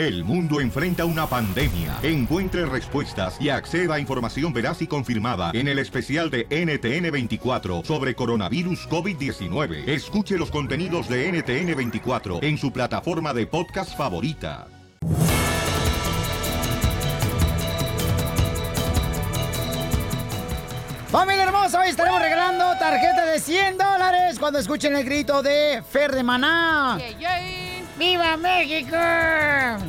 El mundo enfrenta una pandemia. Encuentre respuestas y acceda a información veraz y confirmada en el especial de NTN24 sobre coronavirus COVID-19. Escuche los contenidos de NTN24 en su plataforma de podcast favorita. Familia hermosa, hoy estaremos regalando tarjeta de 100 dólares cuando escuchen el grito de Fer de Maná. ¡Viva México!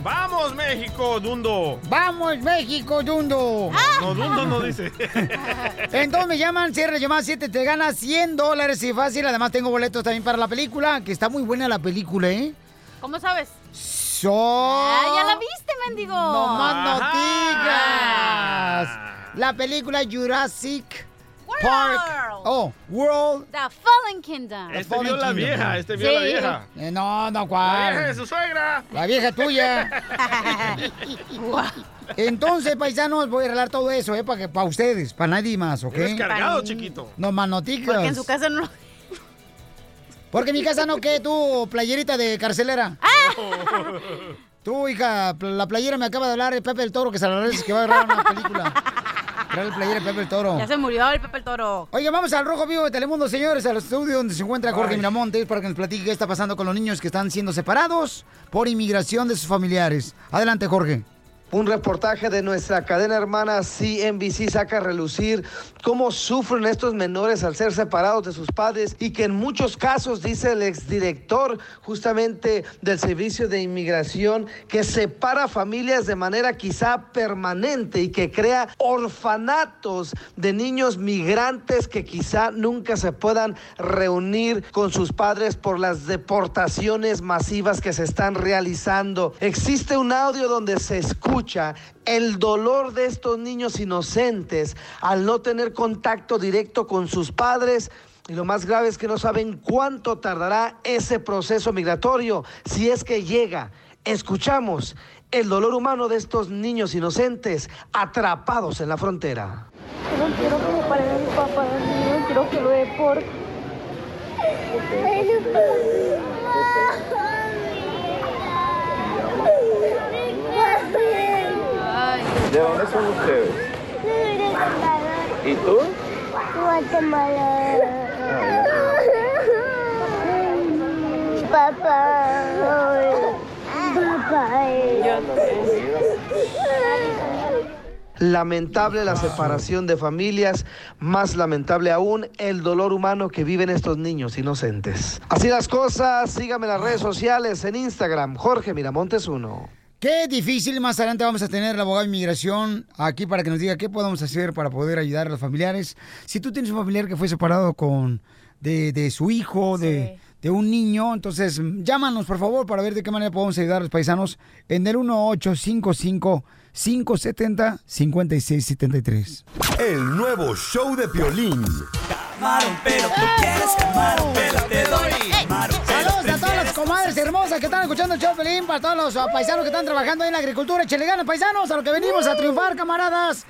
¡Vamos, México, Dundo! ¡Vamos, México, Dundo! No, Dundo no dice. Entonces me llaman, cierre llamada 7, te ganas 100 dólares y fácil. Además tengo boletos también para la película, que está muy buena la película, ¿eh? ¿Cómo sabes? So... Ah, ya la viste, mendigo. No más noticias. La película Jurassic Park. Oh, World. The Fallen Kingdom. Este vio la vieja, este vio la vieja. Eh, no, no, La ¿cuál? vieja de su suegra. La vieja tuya. Entonces, paisanos, voy a arreglar todo eso, ¿eh? Para que, para ustedes, para nadie más, ¿ok? Eres cargado, chiquito. No más noticias. Porque en su casa no. Porque en mi casa no, ¿qué? Tú, playerita de carcelera. Ah. Tú, hija, la playera me acaba de hablar de Pepe el Toro, que se la agradece que va a grabar una película. Trae el playera de Pepe el Toro. Ya se murió el Pepe el Toro. Oiga, vamos al Rojo Vivo de Telemundo, señores, al estudio donde se encuentra Jorge Ay. Miramontes para que nos platique qué está pasando con los niños que están siendo separados por inmigración de sus familiares. Adelante, Jorge. Un reportaje de nuestra cadena hermana CNBC saca a relucir cómo sufren estos menores al ser separados de sus padres y que en muchos casos, dice el exdirector justamente del Servicio de Inmigración, que separa familias de manera quizá permanente y que crea orfanatos de niños migrantes que quizá nunca se puedan reunir con sus padres por las deportaciones masivas que se están realizando. Existe un audio donde se escucha el dolor de estos niños inocentes al no tener contacto directo con sus padres. Y lo más grave es que no saben cuánto tardará ese proceso migratorio si es que llega. Escuchamos el dolor humano de estos niños inocentes atrapados en la frontera. No quiero que me pare mi papá, no quiero que lo deporte. ¿De dónde son ustedes? ¿Y tú? Guatemala. Papá. Papá. Lamentable la separación de familias, más lamentable aún el dolor humano que viven estos niños inocentes. Así las cosas, síganme en las redes sociales, en Instagram, Jorge Miramontes 1. Qué difícil, más adelante vamos a tener al abogado de inmigración aquí para que nos diga qué podemos hacer para poder ayudar a los familiares. Si tú tienes un familiar que fue separado con de, de su hijo, de, de un niño, entonces llámanos por favor para ver de qué manera podemos ayudar a los paisanos en el 1855 570 5673. El nuevo show de Piolín. Camarón, pero tú quieres camarón, pero te doy. Camarón, comadres hermosas que están escuchando el show Pelín, para todos los ah, paisanos que están trabajando ahí en la agricultura. Échale ganas, paisanos, a lo que venimos a triunfar, camaradas.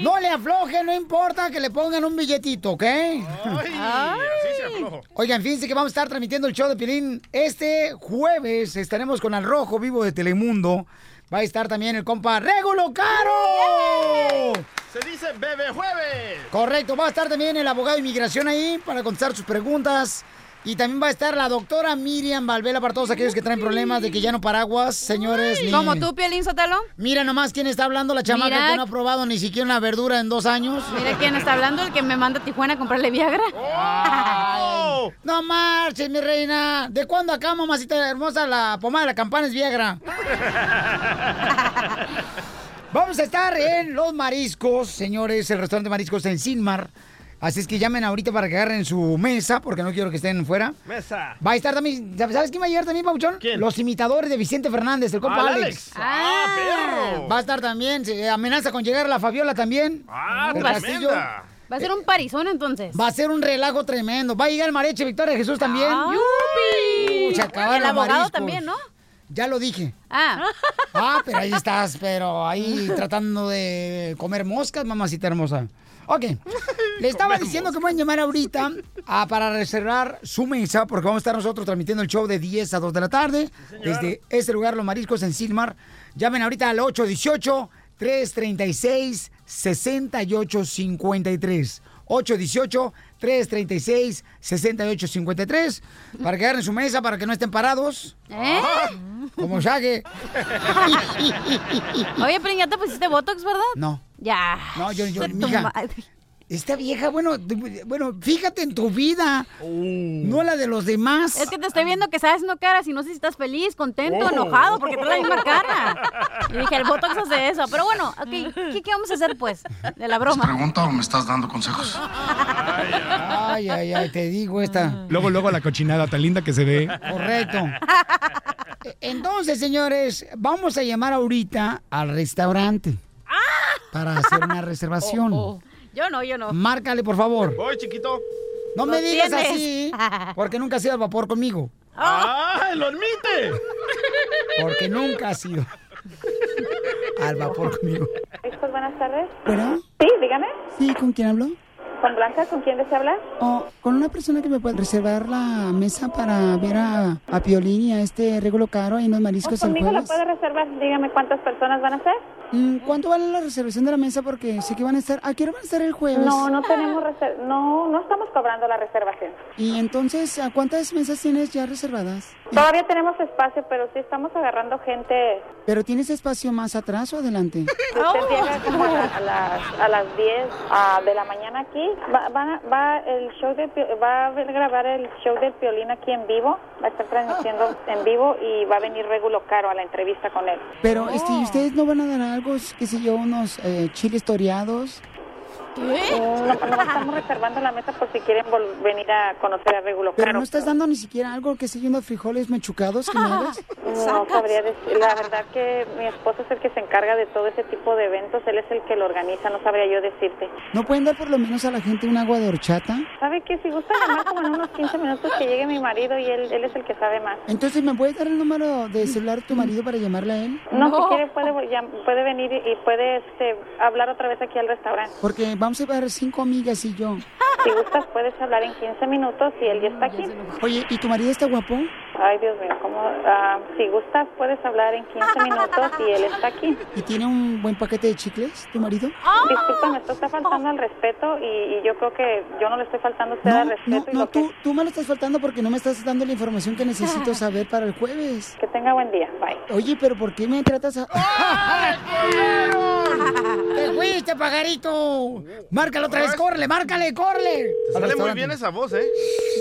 No le aflojen, no importa que le pongan un billetito, ¿ok? Oigan, fíjense que vamos a estar transmitiendo el show de Pilín este jueves. Estaremos con Al Rojo Vivo de Telemundo. Va a estar también el compa Regulo Caro. Se dice Bebe Jueves. Correcto, va a estar también el abogado de inmigración ahí para contestar sus preguntas. Y también va a estar la doctora Miriam Valvela para todos aquellos que traen problemas de que ya no paraguas, señores. ni- ¿Como tú, Piolín Sotelo? Mira nomás quién está hablando, la chamaca Mira. que no ha probado ni siquiera una verdura en dos años. Mira quién está hablando, el que me manda a Tijuana a comprarle Viagra. No marches, mi reina. ¿De cuándo acá, mamacita hermosa, la pomada de la campana es Viagra? Vamos a estar en Los Mariscos, señores, el restaurante Mariscos en Sinmar. Así es que llamen ahorita para que agarren su mesa, porque no quiero que estén fuera. Mesa. Va a estar también, ¿sabes quién va a llegar también, Pauchón? Los imitadores de Vicente Fernández, el compa Ah, Alex. Alex. Ah, perro. Va a estar también, se amenaza con llegar la Fabiola también. Ah, tremenda. Va a ser un parizón entonces. Va a ser un relajo tremendo. Va a llegar el mariachi Victoria Jesús también. Ah. ¡Yupi! Se acabaron El los abogado mariscos. también, ¿no? Ya lo dije. Ah. Ah, pero ahí estás, pero ahí tratando de comer moscas, mamacita hermosa. Ok. Le estaba diciendo que pueden llamar ahorita ah, para reservar su mesa, porque vamos a estar nosotros transmitiendo el show de 10 a 2 de la tarde, desde este lugar, Los Mariscos en Silmar. Llamen ahorita al 818-336-6853. 818-336-6853 para que agarren su mesa, para que no estén parados. ¿Eh? Como Shaggy. Oye, pero ya te pusiste Botox, ¿verdad? No. Ya. No, yo, yo, mija. Esta vieja, bueno, bueno, fíjate en tu vida, no la de los demás. Es que te estoy viendo que estás haciendo caras y no sé si estás feliz, contento, Oh. enojado, porque traes la misma cara. Y dije, el Botox hace eso. Pero bueno, ok, ¿qué, qué vamos a hacer, pues? De la broma. ¿Pregunta o me estás dando consejos? Ay, ay, ay, te digo esta. Luego, luego la cochinada tan linda que se ve. Correcto. Entonces, señores, vamos a llamar ahorita al restaurante para hacer una reservación. Oh, Yo no, yo no. Márcale, por favor. Voy, chiquito. No me digas tienes. así, porque nunca has ido al vapor conmigo. ¡Ah! ¡Lo admite! Porque nunca has ido al vapor conmigo. Pues buenas tardes. ¿Bueno? Sí, dígame. Sí, ¿con quién hablo? ¿Con Blanca? ¿Con quién desea hablar? Oh, con una persona que me puede reservar la mesa para ver a, a Piolín y a este Regulo Caro ahí en los mariscos el Conmigo la jueves. puede reservar. Dígame cuántas personas van a ser. Mm, ¿Cuánto vale la reservación de la mesa? Porque sé que van a estar... ¿A qué hora van a estar el jueves? No, no tenemos reser- no, no estamos cobrando la reservación. Y entonces, ¿a cuántas mesas tienes ya reservadas? Todavía tenemos espacio, pero sí estamos agarrando gente. ¿Pero tienes espacio más atrás o adelante? Si usted llega como a, la- a las, a las 10 ah, de la mañana aquí, va, van a- va el show de, va a grabar el show del violín aquí en vivo, va a estar transmitiendo en vivo y va a venir Regulo Caro a la entrevista con él. Pero, este, ¿y ¿ustedes no van a dar algo, qué sé yo, unos eh, chiles toreados? No, no estamos reservando la mesa por si quieren venir a conocer a Regulo Pero Caro. no estás dando ni siquiera algo, qué sé yo, unos frijoles mechucados que me hagas. No sabría decir. La verdad que mi esposo es el que se encarga de todo ese tipo de eventos. Él es el que lo organiza. No sabría yo decirte. ¿No pueden dar por lo menos a la gente un agua de horchata? ¿Sabe qué? Si gusta llamar como en unos 15 minutos que llegue mi marido y él, él es el que sabe más. Entonces, ¿me puedes dar el número de celular de tu marido para llamarle a él? No, si quiere puede, puede venir y y puede este, hablar otra vez aquí al restaurante. Porque vamos a llevar cinco amigas y yo. Si gustas puedes hablar en 15 minutos y él ya está aquí. Oye, ¿y tu marido está guapo? Ay, Dios mío, ¿cómo? Ah, si gustas puedes hablar en 15 minutos y él está aquí. ¿Y tiene un buen paquete de chicles, tu marido? Disculpa, me está faltando al respeto y, y yo creo que yo no le estoy faltando a usted al No, respeto. y no, lo que- tú, tú me lo estás faltando porque no me estás dando la información que necesito saber para el jueves. Que tenga buen día, bye. Oye, pero ¿por qué me tratas a...? ¡Te fuiste, pajarito! Márcalo otra vez, córrele, márcale, córrele. Te sale muy bien esa voz, ¿eh?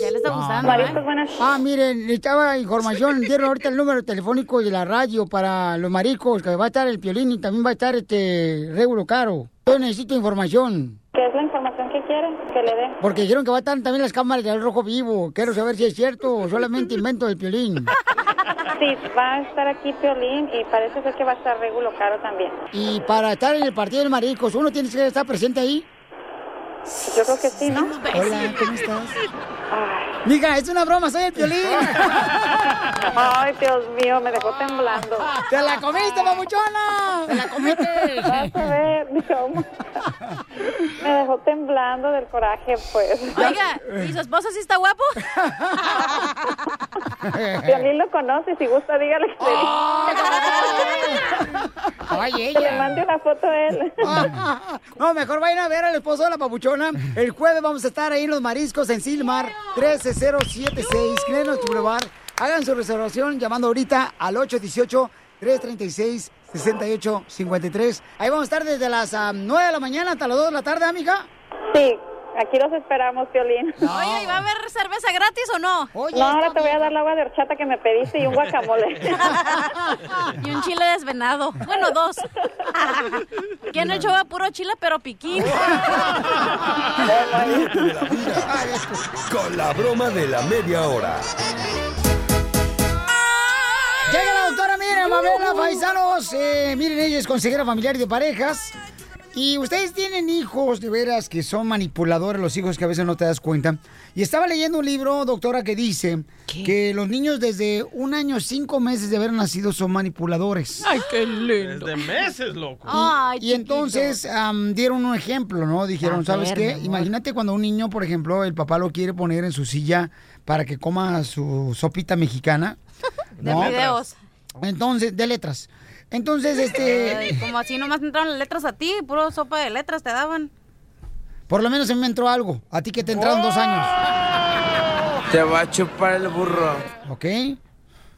Ya le está gustando, ¿eh? Ah, miren, información. Dieron ahorita el número telefónico de la radio para los maricos, que va a estar el Piolín y también va a estar este Regulo Caro. Yo necesito información. ¿Qué es la información que quiere que le dé? Porque dijeron que va a estar también las cámaras del Rojo Vivo. Quiero saber si es cierto o solamente invento del Piolín. Sí, va a estar aquí Piolín y parece ser que va a estar Regulo Caro también. Y para estar en el partido de maricos, ¿uno tiene que estar presente ahí? Yo creo que sí, ¿no? Hola, ¿cómo estás? Mija, es una broma, soy el Piolín. Ay, Dios mío, me dejó temblando. ¡Te la comiste, mamuchona! ¡Te la comiste! Vas a ver. Me dejó temblando del coraje, pues. Oiga, ¿y su esposo sí está guapo? Piolín lo conoce, si gusta, dígale que Ay, Que ella. le mande una foto a él. No, mejor vayan a ver al esposo de la papuchona. El jueves vamos a estar ahí en Los Mariscos, en Silmar, 13076, Glenwood Boulevard. Hagan su reservación llamando ahorita al 818-336-6853. Ahí vamos a estar desde las ah, 9 de la mañana hasta las 2 de la tarde, amiga. Sí, aquí los esperamos, Piolín. Oye, ¿y va a haber cerveza gratis o no? no, ahora te voy a dar la agua de horchata que me pediste y un guacamole. y un chile desvenado. Bueno, dos. en el show va puro chile, pero piquín. Con la broma de la media hora. Llega la doctora Miriam Mabela, paisanos. Eh, miren, ella es consejera familiar y de parejas. Y ustedes tienen hijos de veras que son manipuladores, los hijos que a veces no te das cuenta. Y estaba leyendo un libro, doctora, que dice que los niños desde un año, cinco meses de haber nacido son manipuladores. Ay, qué lindo. Desde meses, loco. Y, y entonces am, dieron un ejemplo, ¿no? Dijeron, A ¿sabes ver, qué? Imagínate cuando un niño, por ejemplo, el papá lo quiere poner en su silla para que coma su sopita mexicana. De videos. Entonces, de letras. Entonces, este... Ay, como así nomás entraron las letras a ti, puro sopa de letras te daban. Por lo menos a mí me entró algo. A ti que te entraron dos años. Te va a chupar el burro. ¿Ok?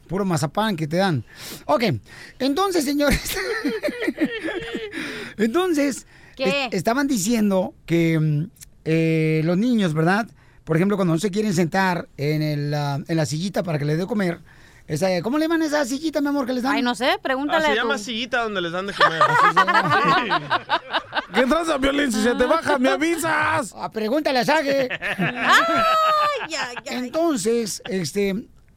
Puro mazapán que te dan. Ok, entonces, señores. entonces, ¿Qué? es- estaban diciendo que mm, eh, los niños, ¿verdad? Por ejemplo, cuando no se quieren sentar en, el, ah, en la sillita para que les dé comer. Esa, ¿Cómo le llaman esa sillita, mi amor, que les dan? Ay, no sé, Ah, pregúntale se a llama tu- sillita donde les dan de comer. ¿Qué tranza, Violín? Si se te baja, me avisas. Ah, pregúntale a Sage. Entonces, este,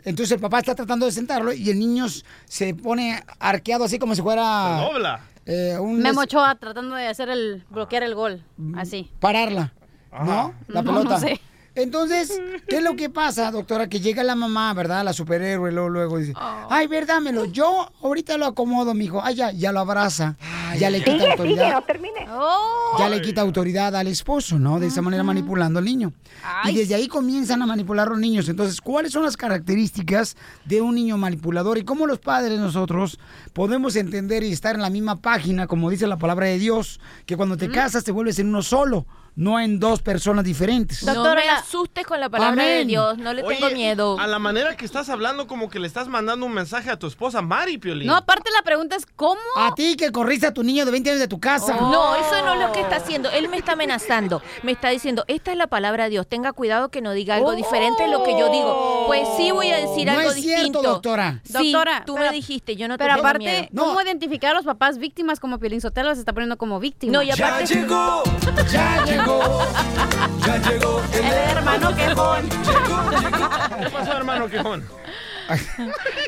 entonces el papá está tratando de sentarlo y el niño se pone arqueado así como si fuera Se dobla. eh, un Memo Ochoa tratando de hacer el bloquear el gol, así. pararla, ¿no? La No, pelota. no sé. Entonces, ¿qué es lo que pasa, doctora? Que llega la mamá, ¿verdad? La superhéroe, luego, luego dice, Oh. ay, verdámelo, yo ahorita lo acomodo, mijo. Ay, ya, ya lo abraza, ya le quita autoridad. termine. Oh. Ya le quita autoridad al esposo, ¿no? De esa manera manipulando al niño. Ay, Y desde ahí comienzan a manipular a los niños. Entonces, ¿cuáles son las características de un niño manipulador y cómo los padres nosotros podemos entender y estar en la misma página, como dice la palabra de Dios, que cuando te casas te vuelves en uno solo, no en dos personas diferentes? No Doctora, me la- asustes con la palabra de. Dios, no le tengo miedo. A la manera que estás hablando, como que le estás mandando un mensaje a tu esposa Mari, Piolín. No, aparte la pregunta es ¿cómo? A ti que corriste a tu niño de 20 años de tu casa. Oh. No, eso no es lo que está haciendo. Él me está amenazando. Me está diciendo, esta es la palabra de Dios. Tenga cuidado que no diga algo diferente de lo que yo digo. Pues sí voy a decir No algo es cierto, distinto. doctora. Sí, Doctora, tú pero- me dijiste, yo no te Pero tengo aparte, miedo. ¿cómo identificar a los papás víctimas como Piolín Sotelo se está poniendo como víctima? No, y Ya aparte... llegó, ya llegó, ya llegó el El hermano quejón. ¿Qué pasó, hermano Quejón?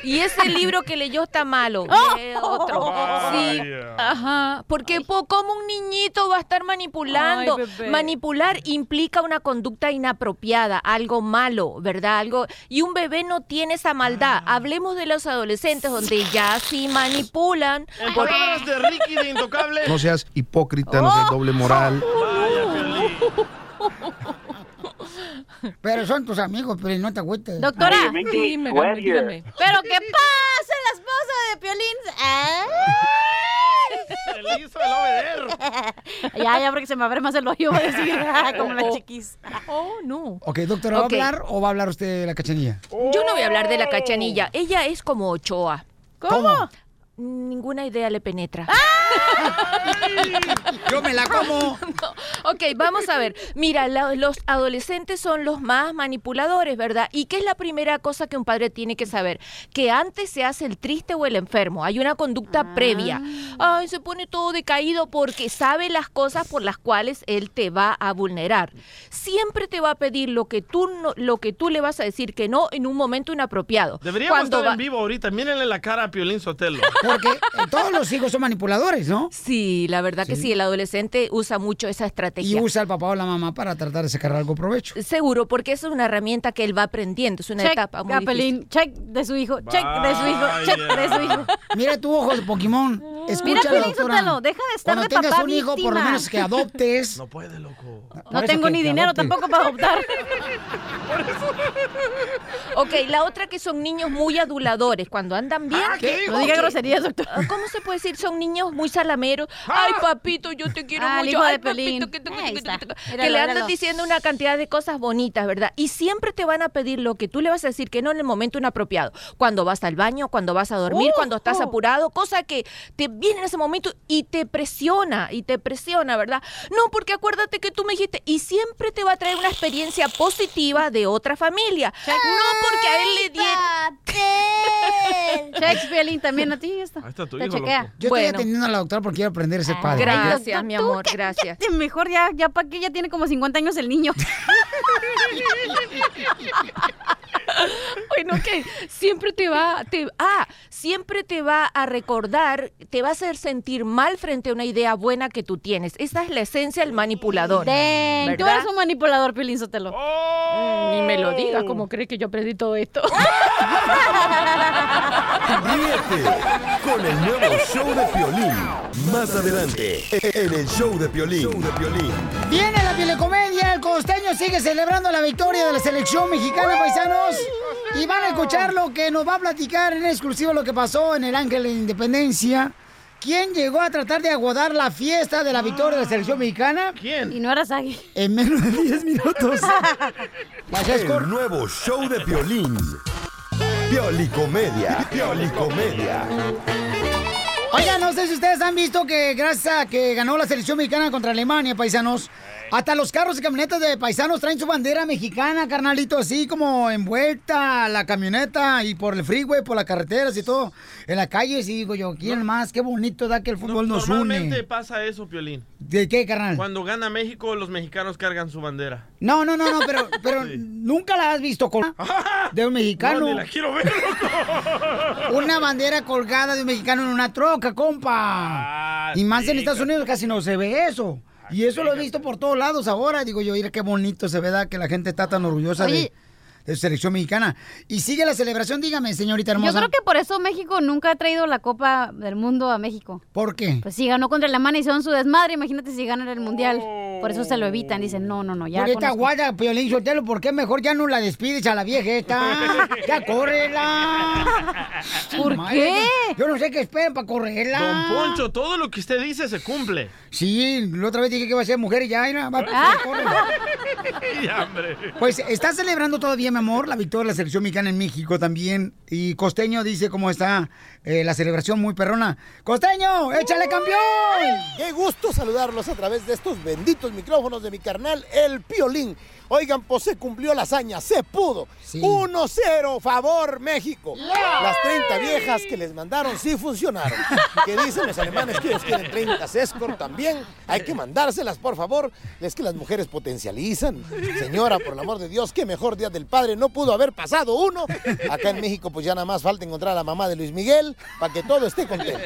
Y ese libro que leyó está malo. Lee otro. Sí. Ajá. Porque po, ¿cómo un niñito va a estar manipulando? Ay. Manipular implica una conducta inapropiada, algo malo, ¿verdad? Algo y un bebé no tiene esa maldad. Ah. Hablemos de los adolescentes donde ya sí manipulan. En palabras de Ricky de Intocable. No seas hipócrita, no seas doble moral. Vaya. Pero son tus amigos, pero no te agüites. Doctora, dígame. ¿pero qué pasa la esposa de Piolín? ¡Ay! Se le hizo el obeder. Ya, ya, porque se me abre más el hoyo, voy a decir, como la chiquis. Oh, no. Ok, doctora, ¿va a hablar o va a hablar usted de la cachanilla? Yo no voy a hablar de la cachanilla. Ella es como Ochoa. ¿Cómo? Ninguna idea le penetra. Yo me la como. Ok, vamos a ver. Mira, la- los adolescentes son los más manipuladores, ¿verdad? ¿Y qué es la primera cosa que un padre tiene que saber? Que antes se hace el triste o el enfermo. Hay una conducta previa. Ay, se pone todo decaído porque sabe las cosas por las cuales él te va a vulnerar. Siempre te va a pedir lo que tú no- lo que tú le vas a decir que no en un momento inapropiado. Deberíamos Cuando estar va- en vivo ahorita. Mírenle la cara a Piolín Sotelo. Porque todos los hijos son manipuladores, ¿no? Sí, la verdad que Sí. el adolescente usa mucho esa Y estrategia. usa al papá o la mamá para tratar de sacar algo provecho. Seguro, porque es una herramienta que él va aprendiendo, es una Check, etapa muy a difícil. Check de su hijo, check de su hijo, check de su hijo. Mira tu ojo de Pokémon. Escucha, Mira, deja de estar Cuando de tengas papá un hijo, por lo menos que adoptes. No puede, loco. No Por eso tengo ni dinero adopte. tampoco para adoptar. Ok, la otra que son niños muy aduladores, cuando andan bien. Ah, ¿qué? No diga Ok. Doctor. Ah, ¿Cómo se puede decir? Son niños muy salameros. Ay, papito, yo te quiero Ah, mucho. Ay, papito, que, te- que te- que está. te- que Míralo, le míralo. diciendo una cantidad de cosas bonitas, ¿verdad? Y siempre te van a pedir lo que tú le vas a decir que no en el momento inapropiado. Cuando vas al baño, cuando vas a dormir, cuando estás apurado, cosa que te viene en ese momento y te presiona, y te presiona, ¿verdad? No, porque acuérdate que tú me dijiste, y siempre te va a traer una experiencia positiva de otra familia. No porque a él le dieron... Piolín, también a ti esto. Ahí está tu Te hijo, chequea. loco. Yo Bueno. estoy atendiendo a la doctora porque quiero aprender a ser padre. Gracias, Tú- mi amor, gracias. Mejor ya, ya para que ya tiene como 50 años el niño. bueno, que siempre te va, te, ah, siempre te va a recordar, te va a hacer sentir mal frente a una idea buena que tú tienes. Esa es la esencia del manipulador. Dang, tú eres un manipulador, Piolín Sotelo. Mm, Ni me lo digas, ¿cómo crees que yo aprendí todo esto? Ríete con el nuevo show de Piolín. Más adelante, en el show de Piolín. Show de Piolín. Viene la telecomedia, el costeño sigue celebrando la victoria de la selección mexicana, paisanos. Y van a escuchar lo que nos va a platicar en exclusivo lo que pasó en el Ángel de Independencia. ¿Quién llegó a tratar de aguardar la fiesta de la victoria de la selección mexicana? ¿Quién? Y no era Sagi. En menos de 10 minutos. El nuevo show de Piolín. Piolicomedia. Piolicomedia. Oiga, no sé si ustedes han visto que gracias a que ganó la selección mexicana contra Alemania, paisanos, hasta los carros y camionetas de paisanos traen su bandera mexicana, carnalito, así como envuelta la camioneta y por el freeway, por las carreteras y todo, en las calles. Y digo yo, ¿quién más? Qué bonito da que el fútbol nos Normalmente une. pasa eso, Piolín. ¿De qué, carnal? Cuando gana México, los mexicanos cargan su bandera. No, no, no, no, pero, pero nunca la has visto con de un mexicano. No, ni la quiero ver, Una bandera colgada de un mexicano en una troca, compa. y más en Estados Unidos casi no se ve eso. Y eso lo he visto por todos lados ahora. Digo yo, mira qué bonito se ve que la gente está tan orgullosa de su selección mexicana. Y sigue la celebración, dígame, señorita hermosa. Yo creo que por eso México nunca ha traído la Copa del Mundo a México. ¿Por qué? Pues si ganó contra Alemania y son su desmadre, imagínate si ganan el Mundial. Por eso se lo evitan, dicen, no, no, no, ya Por esta guaya, Piolín Sotelo, ¿por qué mejor ya no la despides a la vieja esta? ¡Ya córrela! ¿Por Madre, qué? Yo no sé qué esperen para correrla. Don Poncho, todo lo que usted dice se cumple. Sí, la otra vez dije que iba a ser mujer y ya, va, Ah. corre. Ya, hombre. Pues está celebrando todavía, amor, la victoria de la selección mexicana en México también. Y Costeño dice cómo está eh, la celebración muy perrona. ¡Costeño, échale campeón! Qué gusto saludarlos a través de estos benditos micrófonos de mi carnal, el Piolín. Oigan, pues se cumplió la hazaña, se pudo. 1-0, favor México. Las 30 viejas que les mandaron sí funcionaron. Que dicen los alemanes que ellos quieren 30 escort también. Hay que mandárselas, por favor. Es que las mujeres potencializan. Señora, por el amor de Dios, qué mejor día del padre. No pudo haber pasado uno. Acá en México, pues ya nada más falta encontrar a la mamá de Luis Miguel para que todo esté contento.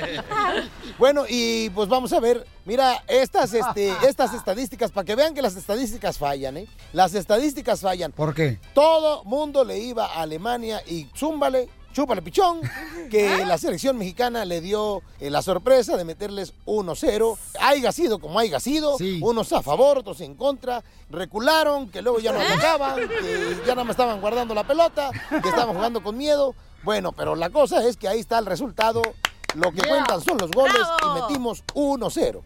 Bueno, y pues vamos a ver, mira, estas, este, estas estadísticas, para que vean que las estadísticas fallan, ¿eh? Las estadísticas fallan. ¿Por qué? Todo mundo le iba a Alemania y zúmbale, chúpale pichón, que la selección mexicana le dio eh, la sorpresa de meterles 1-0. Haiga sido como haya sido, unos a favor, otros en contra, recularon, que luego ya no atacaban, que ya nada más estaban guardando la pelota, que estaban jugando con miedo. Bueno, pero la cosa es que ahí está el resultado. Lo que Yeah. cuentan son los goles Bravo. y metimos 1-0.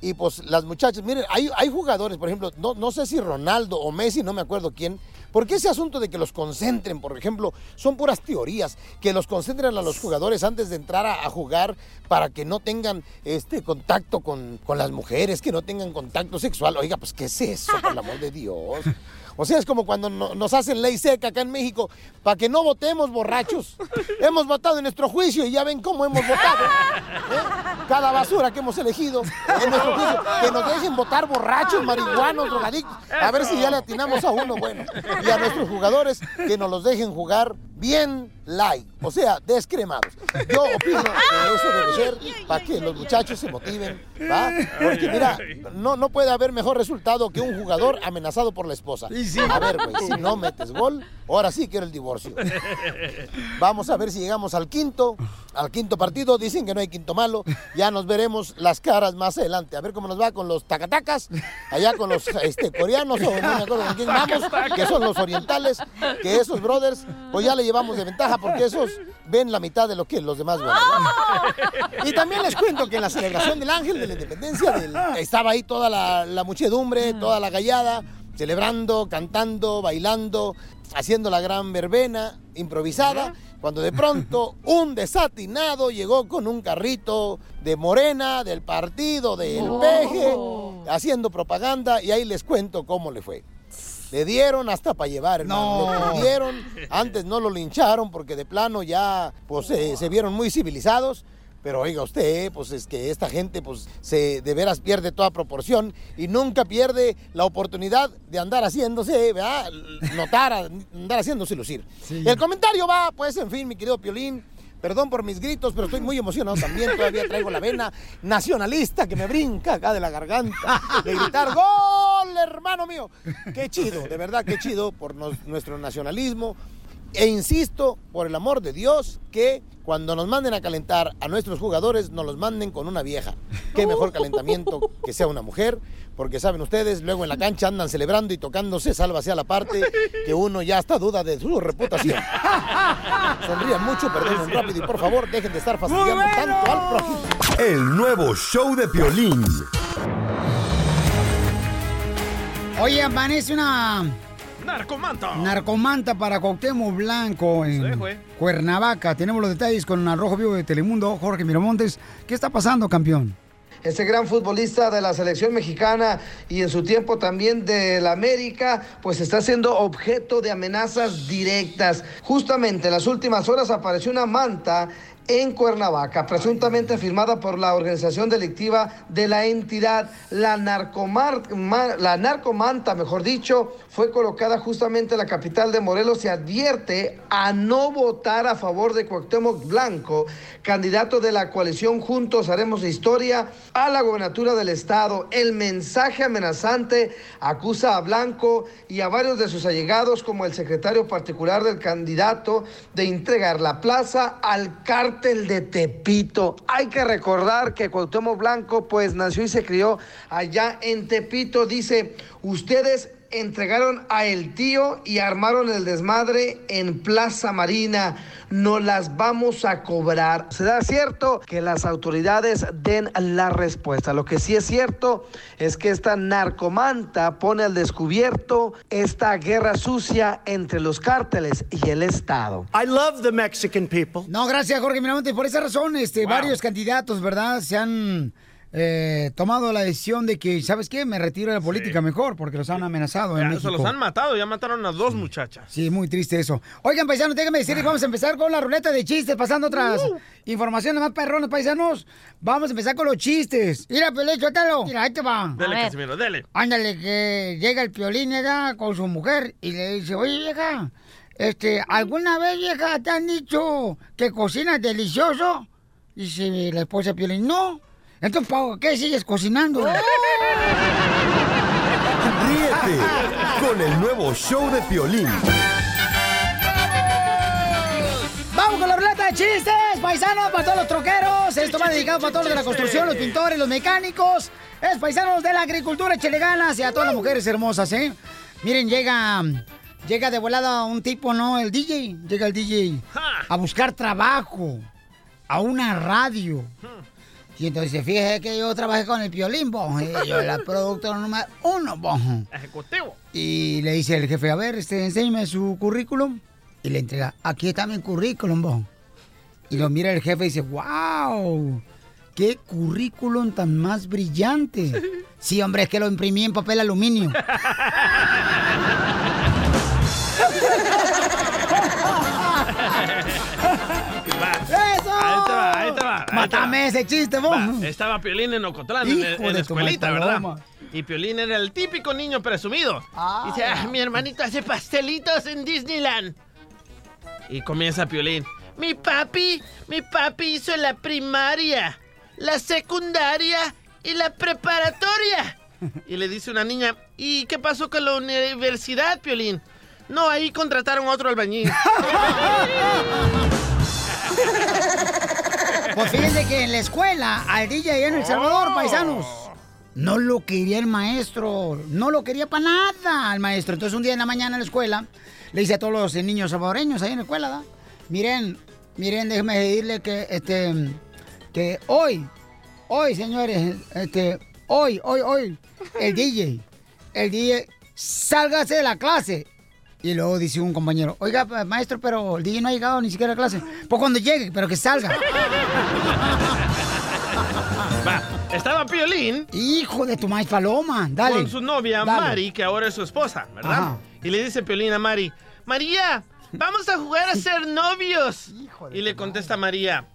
Y pues las muchachas, miren, hay, hay jugadores, por ejemplo, no, no sé si Ronaldo o Messi, no me acuerdo quién, porque ese asunto de que los concentren, por ejemplo, son puras teorías, que los concentren a los jugadores antes de entrar a, a jugar para que no tengan este contacto con, con las mujeres, que no tengan contacto sexual. Oiga, pues, ¿qué es eso, por el amor de Dios? O sea, es como cuando no- nos hacen ley seca acá en México para que no votemos borrachos. Hemos votado en nuestro juicio y ya ven cómo hemos votado. ¿eh? Cada basura que hemos elegido en nuestro juicio. Que nos dejen votar borrachos, marihuanos, drogadictos. A ver si ya le atinamos a uno bueno. Y a nuestros jugadores que nos los dejen jugar bien light. O sea, descremados. Yo opino que eso debe ser para que los muchachos se motiven. ¿va? Porque mira, no, no puede haber mejor resultado que un jugador amenazado por la esposa. A ver, güey, si no metes gol, ahora sí quiero el divorcio. Vamos a ver si llegamos al quinto, al quinto partido. Dicen que no hay quinto malo. Ya nos veremos las caras más adelante. A ver cómo nos va con los tacatacas, allá con los este, coreanos, o no me acuerdo con quién vamos, que son los orientales, que esos brothers, pues ya le llevamos de ventaja porque esos ven la mitad de lo que los demás ven. ¿verdad? Y también les cuento que en la celebración del Ángel de la Independencia del- estaba ahí toda la, la muchedumbre, toda la gallada, celebrando, cantando, bailando, haciendo la gran verbena improvisada, cuando de pronto un desatinado llegó con un carrito de Morena, del partido del Oh. peje, haciendo propaganda y ahí les cuento cómo le fue. Le dieron hasta para llevar, hermano. No. Le dieron, antes no lo lincharon porque de plano ya pues, eh, se vieron muy civilizados. Pero oiga usted, pues es que esta gente pues se de veras pierde toda proporción y nunca pierde la oportunidad de andar haciéndose, ¿verdad? Notar, andar haciéndose lucir. El comentario va, pues, en fin, mi querido Piolín. Perdón por mis gritos, pero estoy muy emocionado también. Todavía traigo la vena nacionalista que me brinca acá de la garganta de gritar ¡Gol, hermano mío! Qué chido, de verdad, qué chido por nuestro nacionalismo. E insisto, por el amor de Dios, que cuando nos manden a calentar a nuestros jugadores, nos los manden con una vieja. Qué mejor calentamiento que sea una mujer, porque saben ustedes, luego en la cancha andan celebrando y tocándose, sálvase a la parte, que uno ya está duda de su reputación. Sonrían mucho, perdonen rápido y por favor, dejen de estar fastidiando tanto al prójimo. El nuevo show de Piolín. Oye, amanece una Narcomanta. narcomanta para Cuauhtémoc Blanco en Sí. Cuernavaca. Tenemos los detalles con el Rojo Vivo de Telemundo, Jorge Miramontes. ¿Qué está pasando, campeón? Ese gran futbolista de la selección mexicana y en su tiempo también de la América, pues está siendo objeto de amenazas directas. Justamente en las últimas horas apareció una manta en Cuernavaca, presuntamente firmada por la organización delictiva de la entidad. La, narcomar- ma- la narcomanta, mejor dicho, fue colocada justamente en la capital de Morelos y advierte a no votar a favor de Cuauhtémoc Blanco, candidato de la coalición Juntos Haremos Historia a la gobernatura del estado. El mensaje amenazante acusa a Blanco y a varios de sus allegados, como el secretario particular del candidato, de entregar la plaza al cártel de Tepito. Hay que recordar que Cuauhtémoc Blanco pues nació y se crió allá en Tepito. Dice, ustedes entregaron a el tío y armaron el desmadre en Plaza Marina. No las vamos a cobrar. Será cierto que las autoridades den la respuesta. Lo que sí es cierto es que esta narcomanta pone al descubierto esta guerra sucia entre los cárteles y el Estado. I love the Mexican people. No, gracias, Jorge Miramontes. Por esa razón, este, varios candidatos, ¿verdad? Se han eh, tomado la decisión de que, ¿sabes qué? Me retiro de la política mejor porque los han amenazado en Ya, México. se los han matado, ya mataron a dos muchachas. Sí, muy triste eso. Oigan, paisanos, déjenme decirles, vamos a empezar con la ruleta de chistes, pasando otras informaciones más perrones, paisanos. Vamos a empezar con los chistes. Mira, Pelé, suéltalo. Mira, ahí te va. Dele, Casimiro, dele. Ándale, que llega el piolín, ¿verdad? Con su mujer y le dice, oye, vieja, este, ¿alguna vez, vieja, te han dicho que cocinas delicioso? Dice la esposa piolín, no. Entonces, ¿para qué sigues cocinando? Ríete con el nuevo show de Piolín. ¡Vamos con la ruleta de chistes! Paisanos, para todos los troqueros. Esto va dedicado para todos los de la construcción, los pintores, los mecánicos. Es paisanos de la agricultura, échale ganas y a todas las mujeres hermosas, ¿eh? Miren, llega. Llega de volada un tipo, ¿no? El DJ. Llega el DJ a buscar trabajo. A una radio. Y entonces fíjese que yo trabajé con el piolín, bo, y yo la productora número uno, bo. Ejecutivo. Y le dice el jefe, a ver, este, enséñame su currículum. Y le entrega, aquí está mi currículum, bo. Y lo mira el jefe y dice, wow, qué currículum tan más brillante. Sí, hombre, es que lo imprimí en papel aluminio. va, Mátame ese chiste, vos. Va, Estaba Piolín en Ocotlán, en, Hijo en la escuelita, ¿verdad? Y Piolín era el típico niño presumido. Dice, "Ah, mi hermanito hace pastelitos en Disneyland. Y comienza Piolín. Mi papi, mi papi hizo la primaria, la secundaria y la preparatoria. Y le dice una niña, ¿y qué pasó con la universidad, Piolín? No, ahí contrataron a otro albañil. Pues fíjense que en la escuela, al DJ allá en El Salvador, paisanos, no lo quería el maestro, no lo quería para nada al maestro. Entonces un día en la mañana en la escuela, le dice a todos los niños salvadoreños ahí en la escuela, ¿da? miren, miren, déjenme decirle que, este, que hoy, hoy, señores, este, hoy, hoy, hoy, el DJ, el DJ, sálgase de la clase. Y luego dice un compañero, oiga, maestro, pero el DJ no ha llegado ni siquiera a clase. Pues cuando llegue, pero que salga. Va, estaba Piolín. Hijo de tu maíz paloma, dale. Con su novia Dale. Mari, que ahora es su esposa, ¿verdad? Ajá. Y le dice Piolín a Mari, María, vamos a jugar a ser novios. Y le contesta María,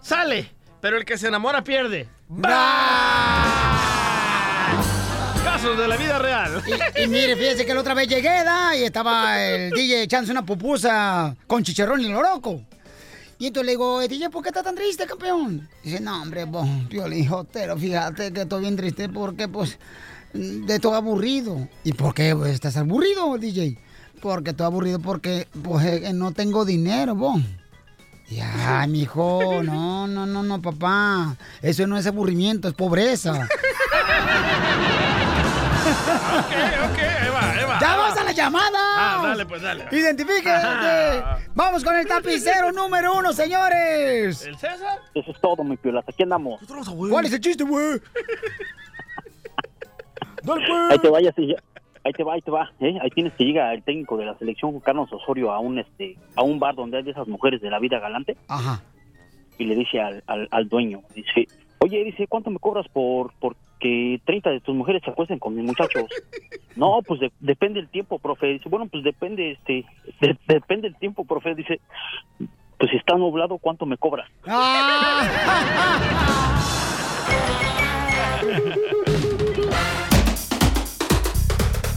sale, pero el que se enamora pierde. Casos de la vida real. Y, y mire, fíjese que la otra vez llegué, ¿da? Y estaba el DJ echándose una pupusa con chicharrón y loroco. Y entonces le digo, "Eh, DJ, ¿por qué estás tan triste, campeón? Dice, no, hombre, vos, Piolín Jotero, fíjate que estoy bien triste porque, pues, de todo aburrido. ¿Y por qué pues, estás aburrido, DJ? Porque estoy aburrido porque, pues, eh, no tengo dinero, vos. Ya, mijo, no, no, no, no, papá. Eso no es aburrimiento, es pobreza. Ok, ok, ahí va, ahí va. ¡Ya vamos a la llamada! Ah, dale, pues dale. Identifíquete. Vamos con el tapicero número uno, señores. ¿El César? Eso es todo, mi piola. Aquí andamos. ¿Cuál es el chiste, güey? Dale, pues. Ahí te vayas y ya- Ahí te va, ahí te va. ¿eh? Ahí tienes que llegar el técnico de la selección, Juan Carlos Osorio, a un este a un bar donde hay de esas mujeres de la vida galante Ajá. y le dice al, al, al dueño, dice, oye, dice, ¿cuánto me cobras por porque 30 de tus mujeres se acuesten con mis muchachos? no, pues de- depende el tiempo, profe. Dice, bueno, pues depende, este, de- depende el tiempo, profe. Dice, pues si está nublado, ¿cuánto me cobras?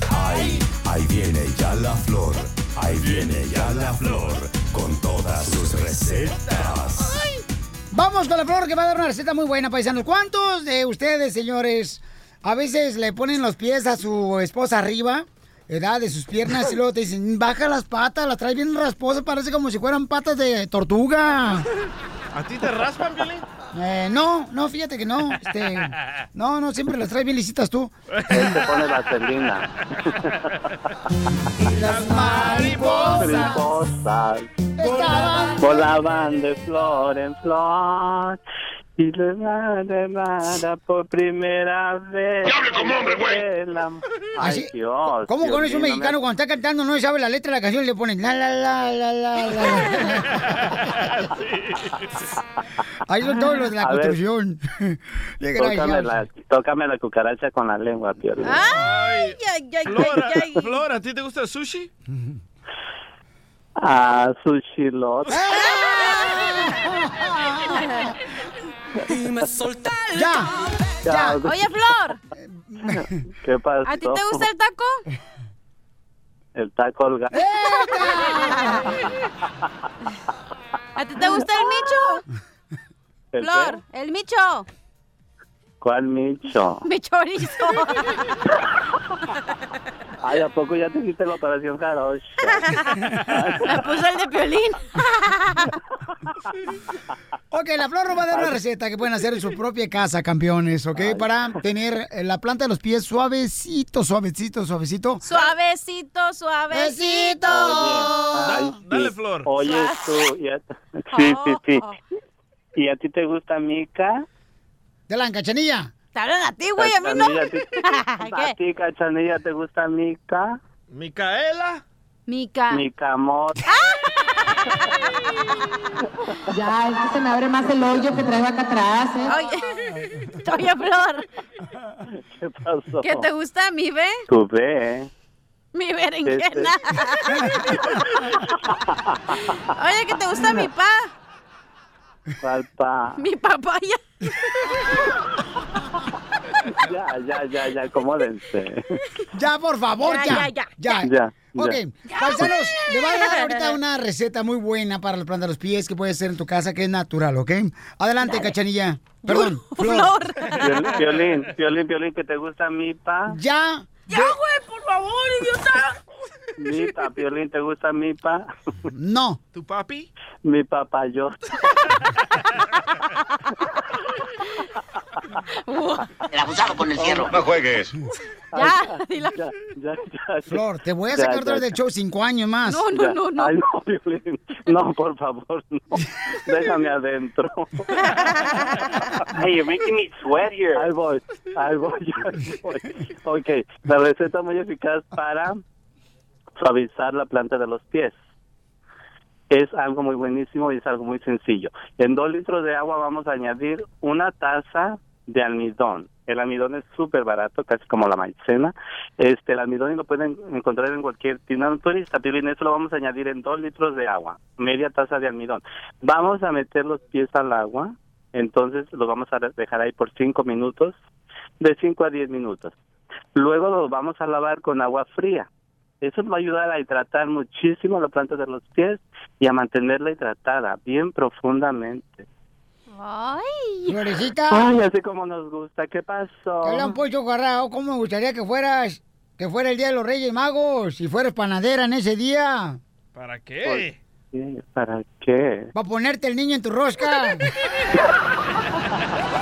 Ahí, ahí viene ya la flor. Ahí viene ya la flor. Con todas sus recetas. Vamos con la flor que va a dar una receta muy buena, paisanos. ¿Cuántos de ustedes, señores, a veces le ponen los pies a su esposa arriba, edad de sus piernas, y luego te dicen, baja las patas, las traes bien rasposas, parece como si fueran patas de tortuga? ¿A ti te raspan, Piolín? Eh, no, no, fíjate que no. Este, no, no, siempre las traes bien lisitas tú. Se pone la celina. Las mariposas Mariposas volaban de flor en flor. Y le de nada por primera vez. Ay, Así- Dios. ¿Cómo Dios conoce un mío, mexicano cuando está cantando no sabe la letra de la canción y le ponen la la la la la la? Ahí son todos los de la A construcción. Tócame la, tócame la cucaracha con la lengua, Piolín. Ay, ay, ay, Flora, ay, ay. Flora, ¿a ti te gusta el sushi? Ah, sushi lot. Y me solté el Ya, ya. Oye, Flor, ¿Qué pasó? ¿a ti te gusta el taco? El taco Olga. ¿A ti te gusta el micho? ¿El Flor, qué? el micho. ¿Cuál micho? Mi chorizo. Ay, ¿a poco ya te hiciste la operación jarocha? Me puso el de piolín. Ok, la flor nos va a dar una receta que pueden hacer en su propia casa, campeones, ¿ok? Para tener eh, la planta de los pies suavecito, suavecito, suavecito. Suavecito, suavecito. Sí. Dale, Flor. Oye, tú. ya- Sí, sí, sí. Oh. ¿Y a ti te gusta Mica? De la encachanilla. Te hablan a ti, güey, a mí no. Cachanilla, ¿a ti- ¿A ¿Qué? ti, Cachanilla, te gusta Mica? Micaela. Mica. Mica amor. Ya, es que se me abre más el hoyo que traigo acá atrás, ¿eh? Oye, oye, Flor, ¿Qué pasó? ¿qué te gusta mi ve? Tú ve. Mi berenjena. Oye, ¿qué te gusta mi pa? ¿Cuál pa? Mi papaya. Ya, ya, ya, ya, acomódense. Ya, por favor, Ya, ya. ya, Ya. Ya, Ok, paisanos, le voy a dar ahorita una receta muy buena para la planta de los pies que puede ser en tu casa, que es natural, ¿ok? Adelante, cachanilla. Perdón, Flor. Violín, violín, violín, violín, que te gusta mi pa. Ya. Ya, güey, por favor, idiota. Mi pa, violín, ¿te gusta mi pa? No. ¿Tu papi? Mi papayot. El abusado con el fierro. No juegues. Ya, dilo. Ya, ya, ya. Flor, te voy a Ya, sacar ya, otra vez del ya. show cinco años más. No, no, Ya. no, no. Ay, no, Violín. No, por favor, no. Déjame adentro. Hey, you're making me sweat here. Ahí voy, ahí voy, ahí voy. Ok, la receta muy eficaz para suavizar la planta de los pies. Es algo muy buenísimo y es algo muy sencillo. En dos litros de agua vamos a añadir una taza de almidón. El almidón es súper barato, casi como la maicena. Este, el almidón lo pueden encontrar en cualquier tienda naturista. Piolín, eso lo vamos a añadir en dos litros de agua, media taza de almidón. Vamos a meter los pies al agua Entonces lo vamos a dejar ahí por cinco minutos, de cinco a diez minutos. Luego lo vamos a lavar con agua fría. Eso va a ayudar a hidratar muchísimo la planta de los pies y a mantenerla hidratada bien profundamente. Ay. Florecita. Ay, así como nos gusta. ¿Qué pasó? ¿Qué le han puesto agarrado? ¿Cómo me gustaría que fueras, que fuera el Día de los Reyes Magos y fueras panadera en ese día? ¿Para qué? ¿Para qué? Para ponerte el niño en tu rosca.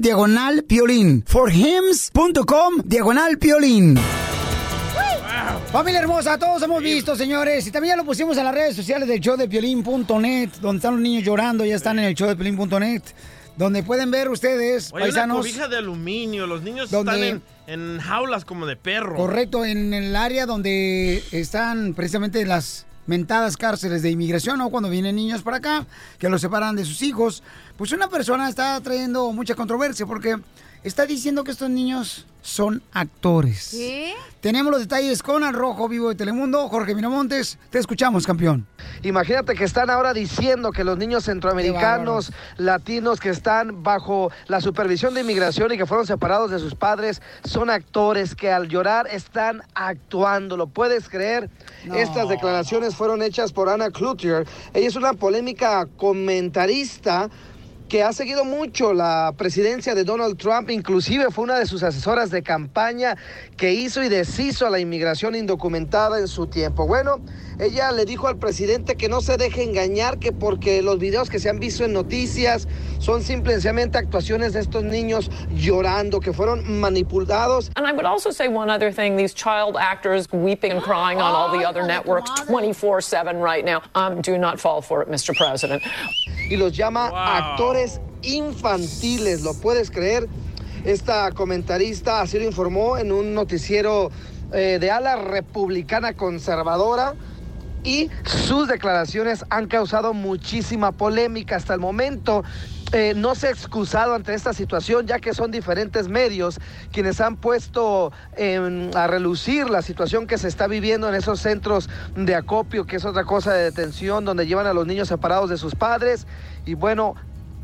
diagonal piolín. forhims.com diagonal piolín. Familia hermosa, todos hemos visto, señores, y también ya lo pusimos en las redes sociales del show de piolín.net, donde están los niños llorando, ya están en el show de piolín.net, donde pueden ver ustedes, Oye, una paisanos. cobija de aluminio. Los niños ¿Dónde? están en, en jaulas como de perro. Correcto, en el área donde están precisamente las mentadas cárceles de inmigración, ¿no? Cuando vienen niños para acá, que los separan de sus hijos. Pues una persona está trayendo mucha controversia porque está diciendo que estos niños son actores. ¿Qué? Tenemos los detalles con Al Rojo Vivo de Telemundo. Jorge Miramontes, te escuchamos, campeón. Imagínate que están ahora diciendo que los niños centroamericanos, latinos que están bajo la supervisión de inmigración y que fueron separados de sus padres son actores que al llorar están actuando. ¿Lo puedes creer? Estas declaraciones fueron hechas por Anna Cloutier. Ella es una polémica comentarista que ha seguido mucho la presidencia de Donald Trump, inclusive fue una de sus asesoras de campaña que hizo y deshizo a la inmigración indocumentada en su tiempo. Bueno, ella le dijo al presidente que no se deje engañar, que porque los videos que se han visto en noticias son simplemente actuaciones de estos niños llorando, que fueron manipulados. And I would also say one other thing these child actors weeping and crying on all the other networks 24 7 right now. Um, do not fall for it, Mr. President. y los llama actores infantiles, ¿lo puedes creer? Esta comentarista así lo informó en un noticiero eh, de ala republicana conservadora y sus declaraciones han causado muchísima polémica hasta el momento. eh, no se ha excusado ante esta situación, ya que son diferentes medios quienes han puesto em, a relucir la situación que se está viviendo en esos centros de acopio, que es otra cosa de detención, donde llevan a los niños separados de sus padres. Y bueno,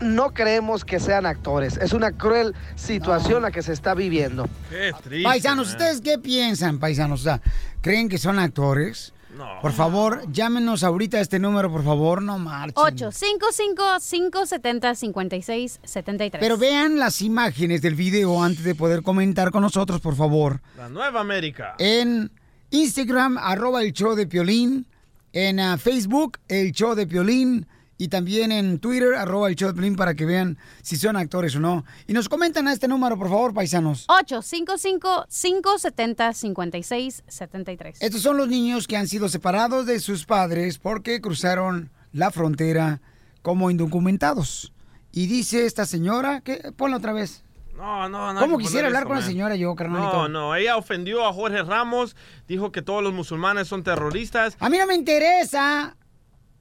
no creemos que sean actores. Es una cruel situación la que se está viviendo. Qué triste. Paisanos, man. ¿ustedes qué piensan, paisanos? O sea, ¿creen que son actores? No. Por favor, llámenos ahorita a este número, por favor, no marchen. 855-570-5673. Pero vean las imágenes del video antes de poder comentar con nosotros, por favor. La Nueva América. En Instagram, arroba el show de Piolín. En ah, Facebook, el show de Piolín. Y también en Twitter, arroba el show de Piolín, para que vean si son actores o no. Y nos comentan a este número, por favor, paisanos. 855-570-5673. Estos son los niños que han sido separados de sus padres porque cruzaron la frontera como indocumentados. Y dice esta señora, que ponla otra vez. No, no, no. ¿Cómo quisiera hablar eso, con la señora yo, carnalito? No, no, ella ofendió a Jorge Ramos, dijo que todos los musulmanes son terroristas. A mí no me interesa,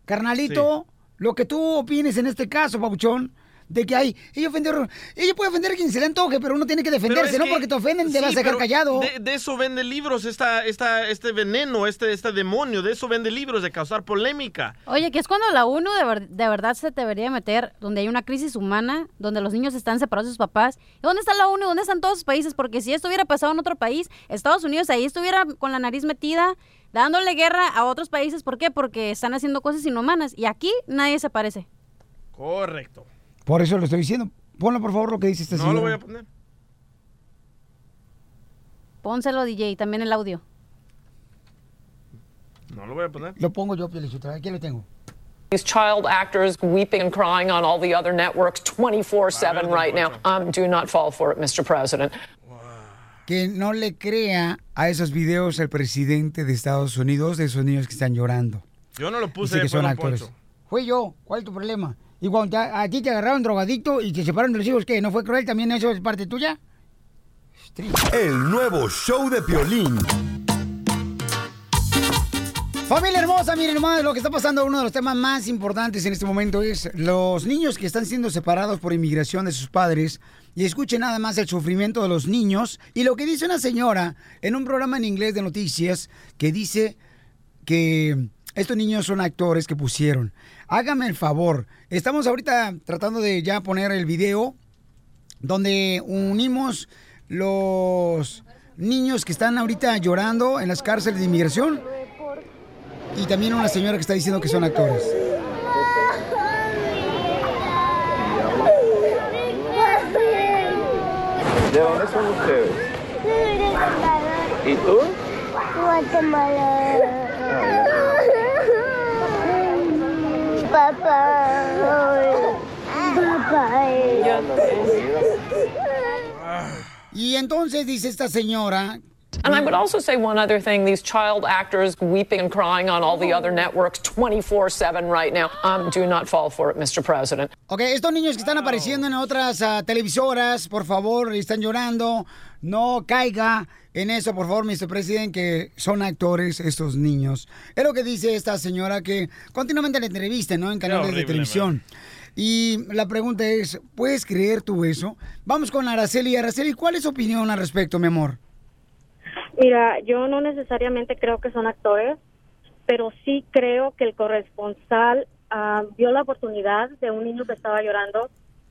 carnalito, lo que tú opines en este caso, Pabuchón, de que hay, ella ofendió, ella puede ofender a quien se le antoje, pero uno tiene que defenderse, es no que- porque te ofenden, te sí, vas a dejar callado. De, de eso vende libros, esta, esta, este veneno, este, este demonio, de eso vende libros, de causar polémica. Oye, que es cuando la ONU de, ver- de verdad se debería meter donde hay una crisis humana, donde los niños están separados de sus papás. ¿Y ¿Dónde está la ONU? ¿Dónde están todos los países? Porque si esto hubiera pasado en otro país, Estados Unidos ahí estuviera con la nariz metida, dándole guerra a otros países. ¿Por qué? Porque están haciendo cosas inhumanas. Y aquí nadie se parece. Correcto. Por eso lo estoy diciendo. Ponlo, por favor, lo que dice esta No señora. lo voy a poner. Pónselo, DJ, también el audio. No lo voy a poner. Lo pongo yo, Pielichotelo. Aquí lo tengo. These child actors weeping and crying on all the other networks 24 7 right now. Um, do not fall for it, Mr. President. Que no le crea a esos videos el presidente de Estados Unidos de esos niños que están llorando. Yo no lo puse, Dice que fue son actores. Poncho. Fui yo. ¿Cuál es tu problema? Y cuando te- a ti te agarraron drogadicto y te separaron de los hijos, ¿qué? ¿No fue cruel también eso es parte tuya? El nuevo show de Piolín. Familia hermosa, miren nomás lo que está pasando. Uno de los temas más importantes en este momento es los niños que están siendo separados por inmigración de sus padres. Y escuchen nada más el sufrimiento de los niños y lo que dice una señora en un programa en inglés de noticias que dice que estos niños son actores que pusieron. Hágame el favor. Estamos ahorita tratando de ya poner el video donde unimos los niños que están ahorita llorando en las cárceles de inmigración y también una señora que está diciendo que son actores. ¿De dónde son ustedes? ¿Y tú? Guatemala. Papá. Papá. Y entonces dice esta señora And I would also say one other thing these child actors weeping and crying on all the other networks 24 7 right now. Um, do not fall for it, Mr. President. Ok, estos niños que están apareciendo en otras ah, televisoras, por favor, están llorando, no caiga en eso, por favor, Mr. President, que son actores estos niños. Es lo que dice esta señora que continuamente la entrevista, ¿no? En canales horrible, de televisión. Y la pregunta es, ¿puedes creer tú eso? Vamos con Araceli. Araceli, ¿cuál es tu opinión al respecto, mi amor? Mira, yo no necesariamente creo que son actores, pero sí creo que el corresponsal ah, vio la oportunidad de un niño que estaba llorando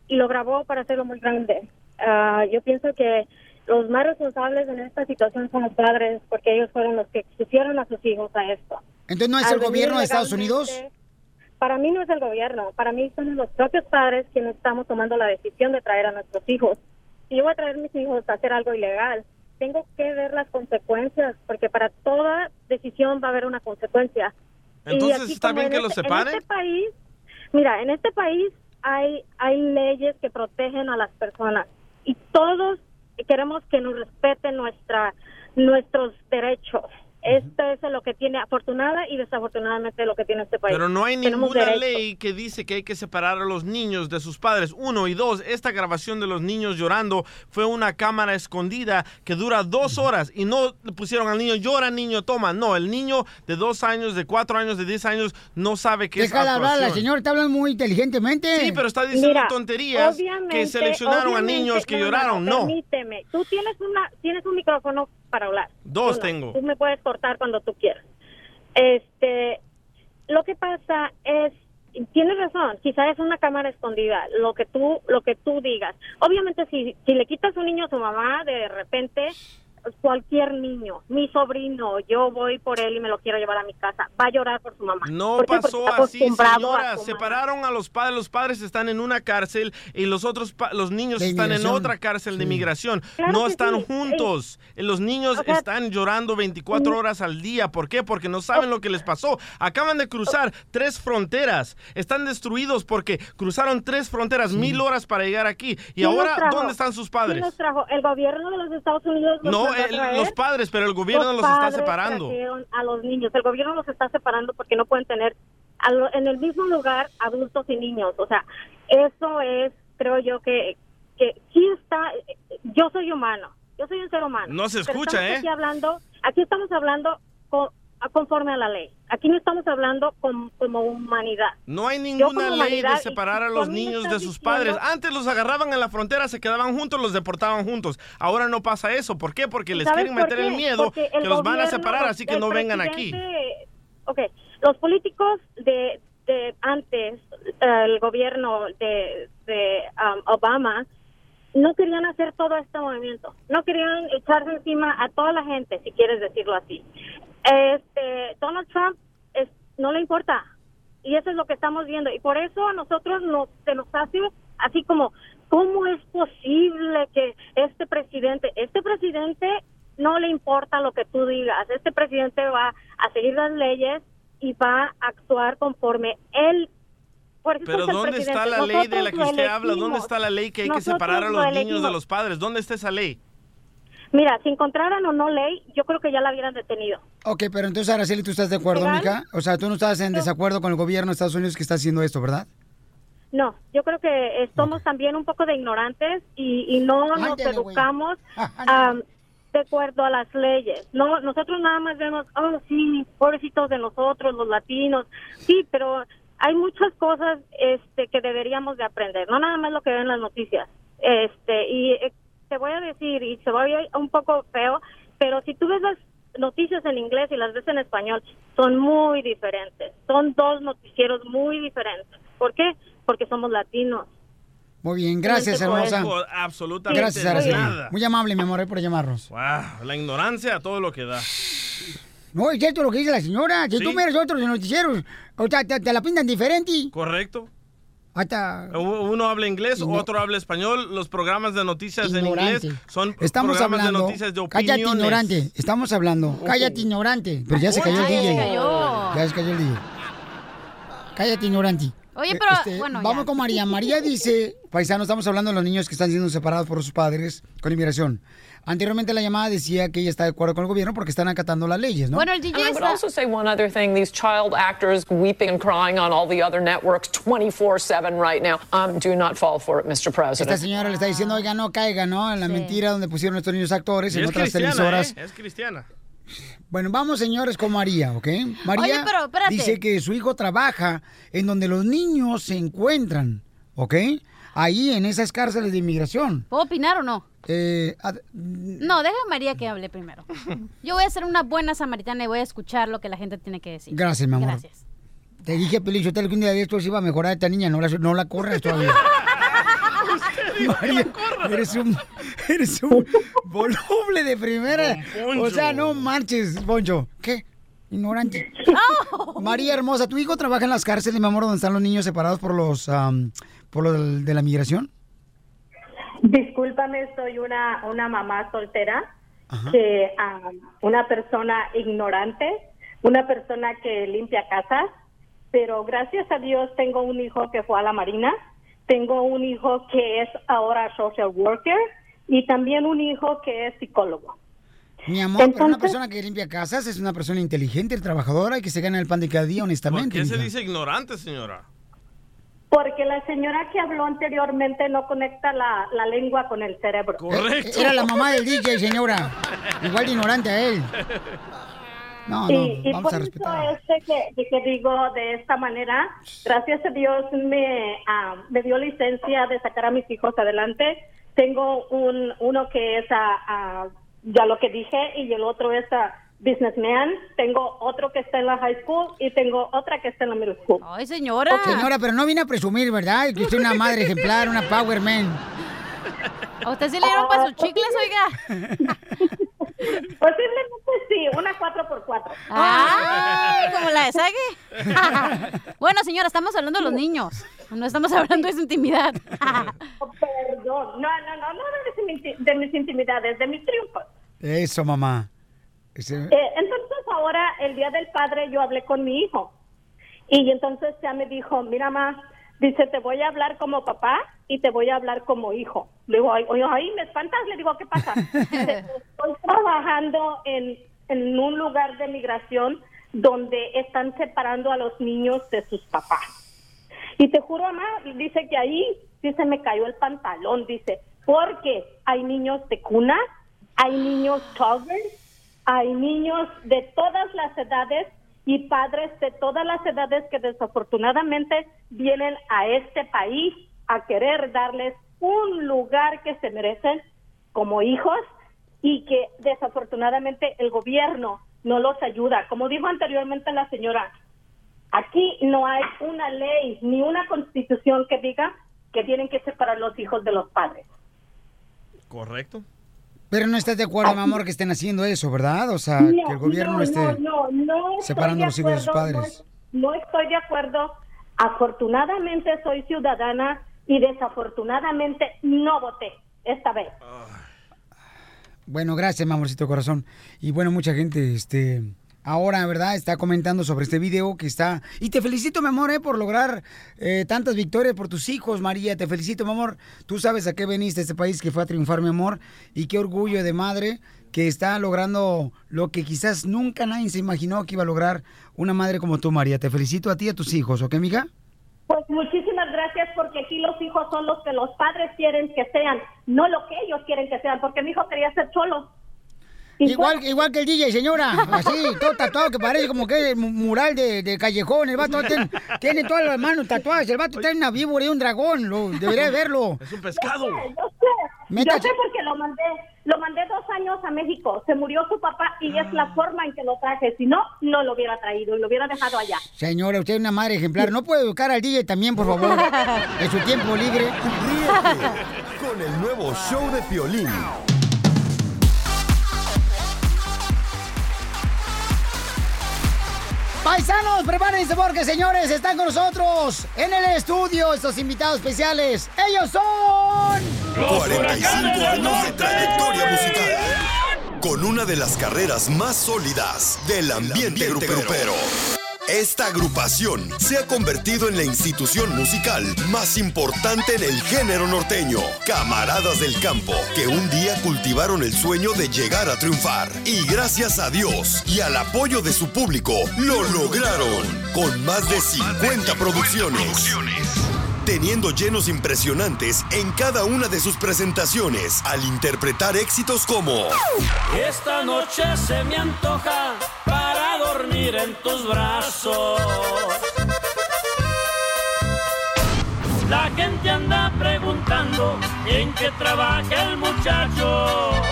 y lo grabó para hacerlo muy grande. Ah, yo pienso que los más responsables en esta situación son los padres, porque ellos fueron los que expusieron a sus hijos a esto. Entonces, ¿no es Al el gobierno de Estados Unidos? Para mí no es el gobierno, para mí son los propios padres quienes estamos tomando la decisión de traer a nuestros hijos. Si yo voy a traer a mis hijos a hacer algo ilegal, tengo que ver las consecuencias, porque para toda decisión va a haber una consecuencia. Entonces, aquí ¿está bien en que los este- separen? En este país, mira, en este país hay, hay leyes que protegen a las personas y todos queremos que nos respeten nuestra, nuestros derechos. Esto es lo que tiene afortunada y desafortunadamente lo que tiene este país. Pero no hay Tenemos ninguna ley que dice que hay que separar a los niños de sus padres. Uno y dos, esta grabación de los niños llorando fue una cámara escondida que dura dos horas y no le pusieron al niño, llora niño, toma. No, el niño de dos años, de cuatro años, de diez años no sabe qué es Déjala hablar, la señora está hablando muy inteligentemente. Sí, pero está diciendo Mira, tonterías obviamente- que seleccionaron a niños que no, no, lloraron. No, Permíteme, tú tienes una, tienes un micrófono para hablar. Dos Uno. tengo. Tú me puedes cortar cuando tú quieras. Este, lo que pasa es, tienes razón, quizás es una cámara escondida, lo que tú, lo que tú digas. Obviamente, si, si le quitas un niño a su mamá, de repente cualquier niño, mi sobrino, yo voy por él y me lo quiero llevar a mi casa, va a llorar por su mamá. No pasó así, a señora. Separaron a los padres. Los padres están en una cárcel y los otros, pa- los niños De están en otra cárcel de inmigración. Claro no están sí. juntos. Los niños O sea, están llorando 24 horas al día. ¿Por qué? Porque no saben lo que les pasó. Acaban de cruzar tres fronteras. Están destruidos porque cruzaron tres fronteras, mil horas para llegar aquí. Y ¿Quién ahora? ¿dónde están sus ¿Quién padres? los trajo? ¿El gobierno de los Estados Unidos los No, el- los padres, pero el gobierno los, está separando. a los niños. El gobierno los está separando porque no pueden tener lo- en el mismo lugar adultos y niños. O sea, eso es, creo yo, que, que sí está. Yo soy humano, yo soy un ser humano. No se escucha, ¿eh? Aquí hablando, aquí estamos hablando co- conforme a la ley. Aquí no estamos hablando com- como humanidad. No hay ninguna ley de separar a los niños de sus diciendo- padres. Antes los agarraban en la frontera, se quedaban juntos, los deportaban juntos. Ahora no pasa eso. ¿Por qué? Porque les ¿Sabes quieren meter el miedo que los van a separar, así que no vengan aquí. Ok, los políticos de, de antes, eh, el gobierno de, de um, Obama, no querían hacer todo este movimiento. No querían echarse encima a toda la gente, si quieres decirlo así. Este, Donald Trump es, no le importa. Y eso es lo que estamos viendo. Y por eso a nosotros nos, se nos hace así como, ¿cómo es posible que este presidente, este presidente no le importa lo que tú digas, este presidente va a seguir las leyes y va a actuar conforme él por eso Pero es ¿dónde está la ley de la que usted habla? ¿Dónde está la ley que hay que separar a lo los niños de los padres? ¿Dónde está esa ley? Mira, si encontraran o no ley, yo creo que ya la hubieran detenido. Ok, pero entonces, Araceli, ¿tú estás de acuerdo, ¿Legal? mija? O sea, tú no estás en desacuerdo con el gobierno de Estados Unidos que está haciendo esto, ¿verdad? No, yo creo que eh, somos también un poco de ignorantes y, y no nos Ándale, educamos am, de acuerdo a las leyes. No, nosotros nada más vemos, oh sí, pobrecitos de nosotros, los latinos. Sí, pero hay muchas cosas este que deberíamos de aprender, no nada más lo que ven en las noticias. Este, y eh, te voy a decir y se va a oír un poco feo, pero si tú ves las noticias en inglés y las ves en español, son muy diferentes. Son dos noticieros muy diferentes. ¿Por qué? Porque somos latinos. Muy bien, gracias, hermosa. Absolutamente Gracias, Araceli. nada. Muy amable, mi amor, eh, por llamarnos. Wow, la ignorancia a todo lo que da. No, es cierto lo que dice la señora. Si Sí. tú miras otros noticieros, o sea, te, te la pintan diferente. ¿Correcto? Hasta... Uno habla inglés, otro habla español. Los programas de noticias en Ignorante. inglés son Estamos programas hablando... de noticias de opiniones. Cállate, ignorante. Estamos hablando. Cállate, ignorante. Pero ya se cayó el ya se DJ. cayó. Ya se cayó el DJ. Cállate, ignorante. Oye, Eh, pero, bueno, Vamos ya. con María. María dice, paisano, estamos hablando de los niños que están siendo separados por sus padres con inmigración. Anteriormente la llamada decía que ella está de acuerdo con el gobierno porque están acatando las leyes, ¿no? Bueno, el DJ I would está... also say one other thing. These child actors weeping and crying on all the other networks 24-7 right now. Um, do not fall for it, Mr. Esta President. señora le está diciendo, oiga, no caiga, ¿no? En la mentira donde pusieron estos niños actores Y en es otras cristiana, televisoras. ¿eh? Es cristiana. Bueno, vamos, señores, con María, ¿ok? María Oye, pero dice que su hijo trabaja en donde los niños se encuentran, ¿ok? Ahí en esas cárceles de inmigración. ¿Puedo opinar o no? Eh, No, deja a María que hable primero. Yo voy a ser una buena samaritana y voy a escuchar lo que la gente tiene que decir. Gracias, mi amor. Gracias. Te dije, Pelichotelo, que un día de estos iba a mejorar esta niña, no la, no la corres todavía. María, eres un, eres un voluble de primera. O sea, no marches, Poncho. ¿Qué? Ignorante. María hermosa, ¿tu hijo trabaja en las cárceles, mi amor, donde están los niños separados por los am, por lo del- de la migración? Discúlpame, soy una, una mamá soltera, que ah, una persona ignorante, una persona que limpia casas, pero gracias a Dios tengo un hijo que fue a la Marina, tengo un hijo que es ahora social worker y también un hijo que es psicólogo. Mi amor, pero una Entonces- persona que limpia casas es una persona inteligente, trabajadora y que se gana el pan de cada día ¿Por honestamente. qué se dice ignorante, señora? Porque la señora que habló anteriormente no conecta la, la lengua con el cerebro. Correcto. Era la mamá del DJ, señora. Igual de ignorante a él. No, no, y, por a eso es que, que digo de esta manera, gracias a Dios me, ah, me dio licencia de sacar a mis hijos adelante. Tengo un uno que es a, a- ya lo que dije y el otro es a businessman. Tengo otro que está en la high school y tengo otra que está en la middle school. Ay, señora. Señora, pero no vine a presumir, ¿verdad? Que usted es una madre ejemplar, una power man. ¿A usted sí le dieron para sus chicles, oiga? Posiblemente sí, una 4x4. ¡Ay! Como la de Sage. bueno, señora, estamos hablando de los niños. No estamos hablando de su intimidad. Oh, Perdón, no, no, no, no de mis, de mis intimidades, de mis triunfos. Eso, mamá. Ese- Eh, entonces ahora, el Día del Padre, yo hablé con mi hijo. Y entonces ya me dijo, mira, ma, dice, te voy a hablar como papá y te voy a hablar como hijo. Le digo, ay, ay, me espantas. Le digo, ¿qué pasa? Dice, Estoy trabajando en, en un lugar de migración donde están separando a los niños de sus papás. Y te juro, mamá, dice que ahí se me cayó el pantalón, dice, porque hay niños de cuna, hay niños toddlers, hay niños de todas las edades y padres de todas las edades que desafortunadamente vienen a este país a querer darles un lugar que se merecen como hijos y que desafortunadamente el gobierno no los ayuda. Como dijo anteriormente la señora, Aquí no hay una ley ni una constitución que diga que tienen que separar los hijos de los padres. Correcto. Pero no estás de acuerdo, mi amor, que estén haciendo eso, ¿verdad? O sea, No, que el gobierno no, esté no, no, separando los hijos de sus padres. No, no estoy de acuerdo. Afortunadamente soy ciudadana y desafortunadamente no voté esta vez. Bueno, gracias, mi amorcito corazón. Y bueno, mucha gente, este, ahora, ¿verdad? Está comentando sobre este video que está... Y te felicito, mi amor, ¿eh? por lograr eh, tantas victorias por tus hijos, María. Te felicito, mi amor. Tú sabes a qué veniste a este país que fue a triunfar, mi amor. Y qué orgullo de madre que está logrando lo que quizás nunca nadie se imaginó que iba a lograr una madre como tú, María. Te felicito a ti y a tus hijos, ¿ok, amiga? Pues muchísimas gracias porque aquí los hijos son los que los padres quieren que sean, no lo que ellos quieren que sean, porque mi hijo quería ser cholo. Igual, igual que el DJ, señora. Así, todo tatuado que parece como que es mu- mural de, de callejón. El vato tiene, tiene todas las manos tatuadas. El vato tiene una víbora y un dragón. Lo, debería verlo. Es un pescado. Yo sé, yo sé, Métase. yo sé porque lo mandé, lo mandé dos años a México, se murió su papá y es la forma en que lo traje, si no, no lo hubiera traído, lo hubiera dejado allá. Señora, usted es una madre ejemplar. ¿No puede educar al DJ también, por favor? En su tiempo libre. Con el nuevo show de Piolín. Paisanos, prepárense porque, señores, están con nosotros en el estudio estos invitados especiales. Ellos son... 45 años de trayectoria musical. Con una de las carreras más sólidas del ambiente grupero. Esta agrupación se ha convertido en la institución musical más importante en el género norteño. Camaradas del campo, que un día cultivaron el sueño de llegar a triunfar. Y gracias a Dios y al apoyo de su público, lo lograron. Con más de 50 producciones teniendo llenos impresionantes en cada una de sus presentaciones al interpretar éxitos como Esta noche se me antoja para dormir en tus brazos. La gente anda preguntando en qué trabaja el muchacho.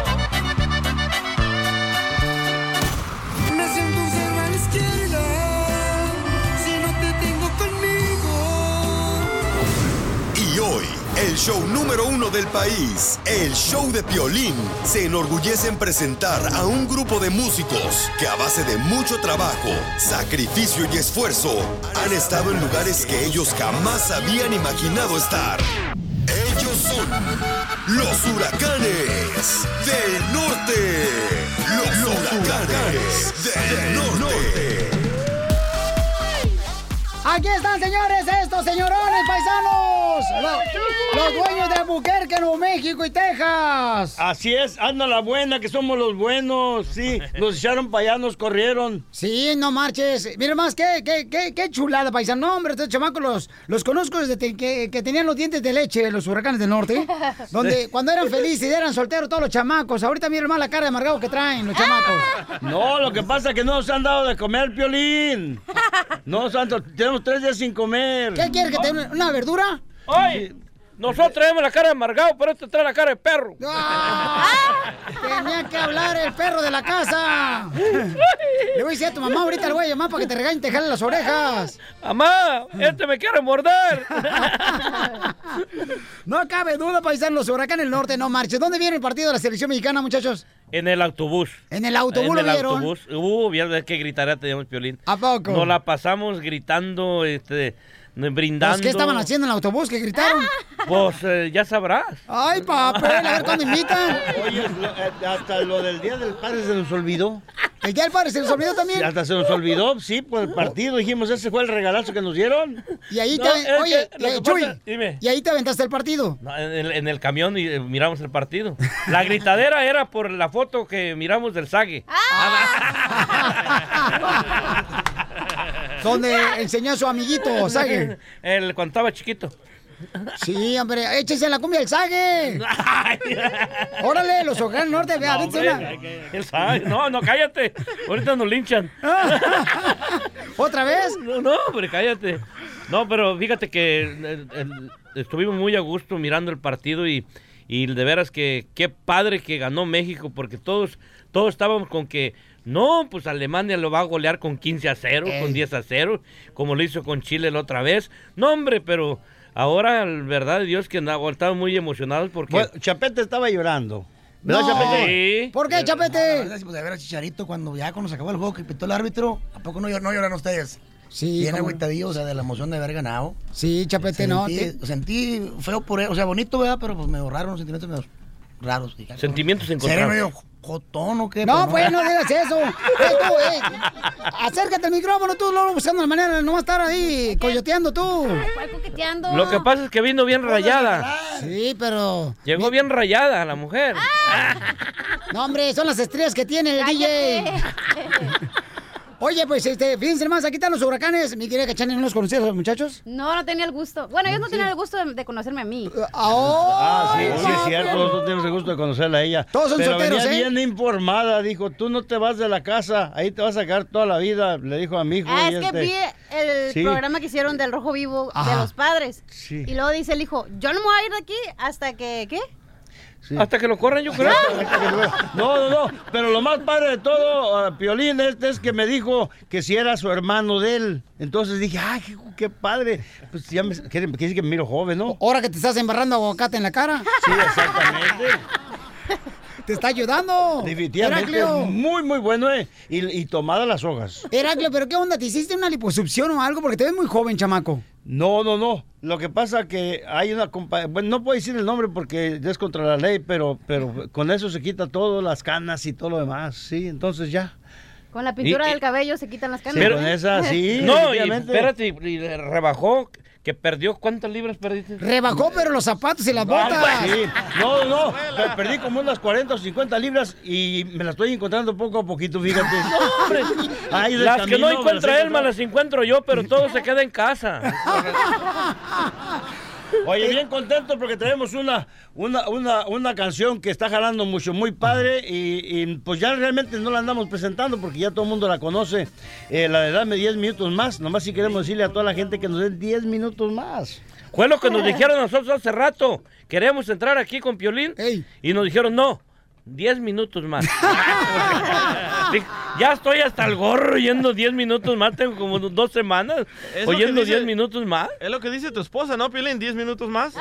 El show número uno del país, el show de Piolín, se enorgullece en presentar a un grupo de músicos que a base de mucho trabajo, sacrificio y esfuerzo han estado en lugares que ellos jamás habían imaginado estar. Ellos son los huracanes del norte. Los, huracanes, del norte. Aquí están, señores, estos señorones paisanos. Los, los dueños de Albuquerque, Nuevo México y Texas. Así es, anda la buena, que somos los buenos, sí. Nos echaron para allá, nos corrieron. Sí, no marches. Mira más, qué, qué, qué, qué chulada, paisano. No, hombre, estos chamacos los, los conozco desde que, que tenían los dientes de leche, los huracanes del norte. Donde Sí. cuando eran felices y eran solteros todos los chamacos. Ahorita miren más la cara de amargado que traen los chamacos. No, lo que pasa es que no nos han dado de comer piolín. No, santo, tenemos tres días sin comer. ¿Qué quieres que te una, una verdura? Oye, nosotros traemos la cara de amargado, pero este trae la cara de perro. Tenía que hablar el perro de la casa. Le voy a decir a tu mamá ahorita, le voy a llamar para que te regañe y te jale las orejas. Mamá, este me quiere morder. No cabe duda, paisano, los huracanes del norte no marchen. ¿Dónde viene el partido de la selección mexicana, muchachos? En el autobús. ¿En el autobús En lo el vieron? autobús. Uh, vieron que gritará teníamos piolín. ¿A poco? Nos la pasamos gritando, este, brindando. Pues, ¿Qué estaban haciendo en el autobús que gritaron? Pues eh, ya sabrás. Ay, papel, a ver cuándo invitan. Oye, eh, hasta lo del Día del Padre se nos olvidó. ¿El Día del Padre se les olvidó también? Sí, hasta se nos olvidó, sí, por el partido. Dijimos, ese fue el regalazo que nos dieron. Y ahí No, te... Oye, que eh, Chuy, pasa- dime. y ahí te aventaste el partido. No, en, el, en el camión y eh, miramos el partido. La gritadera era por la foto que miramos del Sague. Donde enseñó a su amiguito. El, cuando estaba chiquito. Sí, hombre, échese la cumbia del Sague. Órale, los del norte, vea, No, hombre, el Sague. No, no, cállate. Ahorita nos linchan. ¿Otra vez? No, no, hombre, cállate. No, pero fíjate que eh, el- estuvimos muy a gusto mirando el partido y, y de veras que qué padre que ganó México porque todos, todos estábamos con que no, pues Alemania lo va a golear con 15 a 0, con Ey. 10 a 0, como lo hizo con Chile la otra vez. No, hombre, pero ahora, verdad de Dios, que estaban muy emocionados porque... Bueno, Chapete estaba llorando. ¿Verdad, No. Chapete? Sí. ¿Por qué, Chapete? pues, de ver a Chicharito cuando ya cuando se acabó el juego que pitó el árbitro, ¿a poco no, llor- no lloran ustedes? Sí, Bien agüitadillo, o sea, de la emoción de haber ganado. Sí, Chapete, no. Sentí, te- sentí feo por él, o sea, bonito, ¿verdad? Pero pues me raro, unos sentimientos medio raros. Sentimientos ¿Seré encontrados. Jotón o qué? No, pues no digas eso. Eh, tú, eh, acércate al micrófono, tú, luego buscando la manera de no estar ahí coyoteando tú. Lo que pasa es que vino bien rayada. Sí, pero. Llegó bien rayada la mujer. No, hombre, son las estrellas que tiene el DJ. Oye, pues, este, fíjense más, aquí están los huracanes. Mi querida Cachani, ¿no los conocías a los muchachos? No, no tenía el gusto. Bueno, ellos no tenían el gusto de, de conocerme a mí. Ah, sí, sí, es cierto, tú tienes el gusto de conocerla a ella. Todos son Pero solteros, venía ¿eh? bien informada, dijo, tú no te vas de la casa, ahí te vas a sacar toda la vida, le dijo a mi hijo. Ah, es que este- vi el Sí. programa que hicieron del Rojo Vivo Ajá. de los padres. Sí. Y luego dice el hijo, yo no me voy a ir de aquí hasta que, ¿qué? Hasta que lo corran, yo creo. No, no, no, pero lo más padre de todo, ah, Piolín, este es que me dijo que si era su hermano de él. Entonces dije, ay, qué, qué padre. Pues ya me, quiere, quiere decir que me miro joven, ¿no? Ahora que te estás embarrando aguacate en la cara. Sí, exactamente. Te está ayudando. Definitivamente, Heraclio. muy, muy bueno, ¿eh? Y, y tomadas las hojas. Heraclio, ¿pero qué onda? ¿Te hiciste una liposucción o algo? Porque te ves muy joven, chamaco. No, no, no. Lo que pasa que hay una compa... Bueno, no puedo decir el nombre porque es contra la ley, pero, pero con eso se quita todo, las canas y todo lo demás. Sí, entonces ya. Con la pintura Y- del cabello se quitan las canas. Sí, con esa, sí. No, y espérate, y, y le rebajó, que perdió, ¿cuántas libras perdiste? Rebajó, pero los zapatos y las No, botas. pues, sí. No, no, per- perdí como unas 40 o 50 libras y me las estoy encontrando poco a poquito, fíjate. No, hombre. Ay, del las que no encuentra él, me las encuentro yo, pero todo se queda en casa. Oye, bien contento porque tenemos una, una, una, una canción que está jalando mucho, muy padre y, y, pues ya realmente no la andamos presentando porque ya todo el mundo la conoce. Eh, la de Dame 10 minutos más, nomás si queremos decirle a toda la gente que nos den 10 minutos más. Fue lo que nos dijeron nosotros hace rato. Queremos entrar aquí con Piolín. Y nos dijeron, no, 10 minutos más. Ya estoy hasta el gorro yendo 10 minutos más. Tengo como dos semanas Es oyendo dice- 10 minutos más. Es lo que dice tu esposa, ¿no, Piolín? ¿10 minutos más?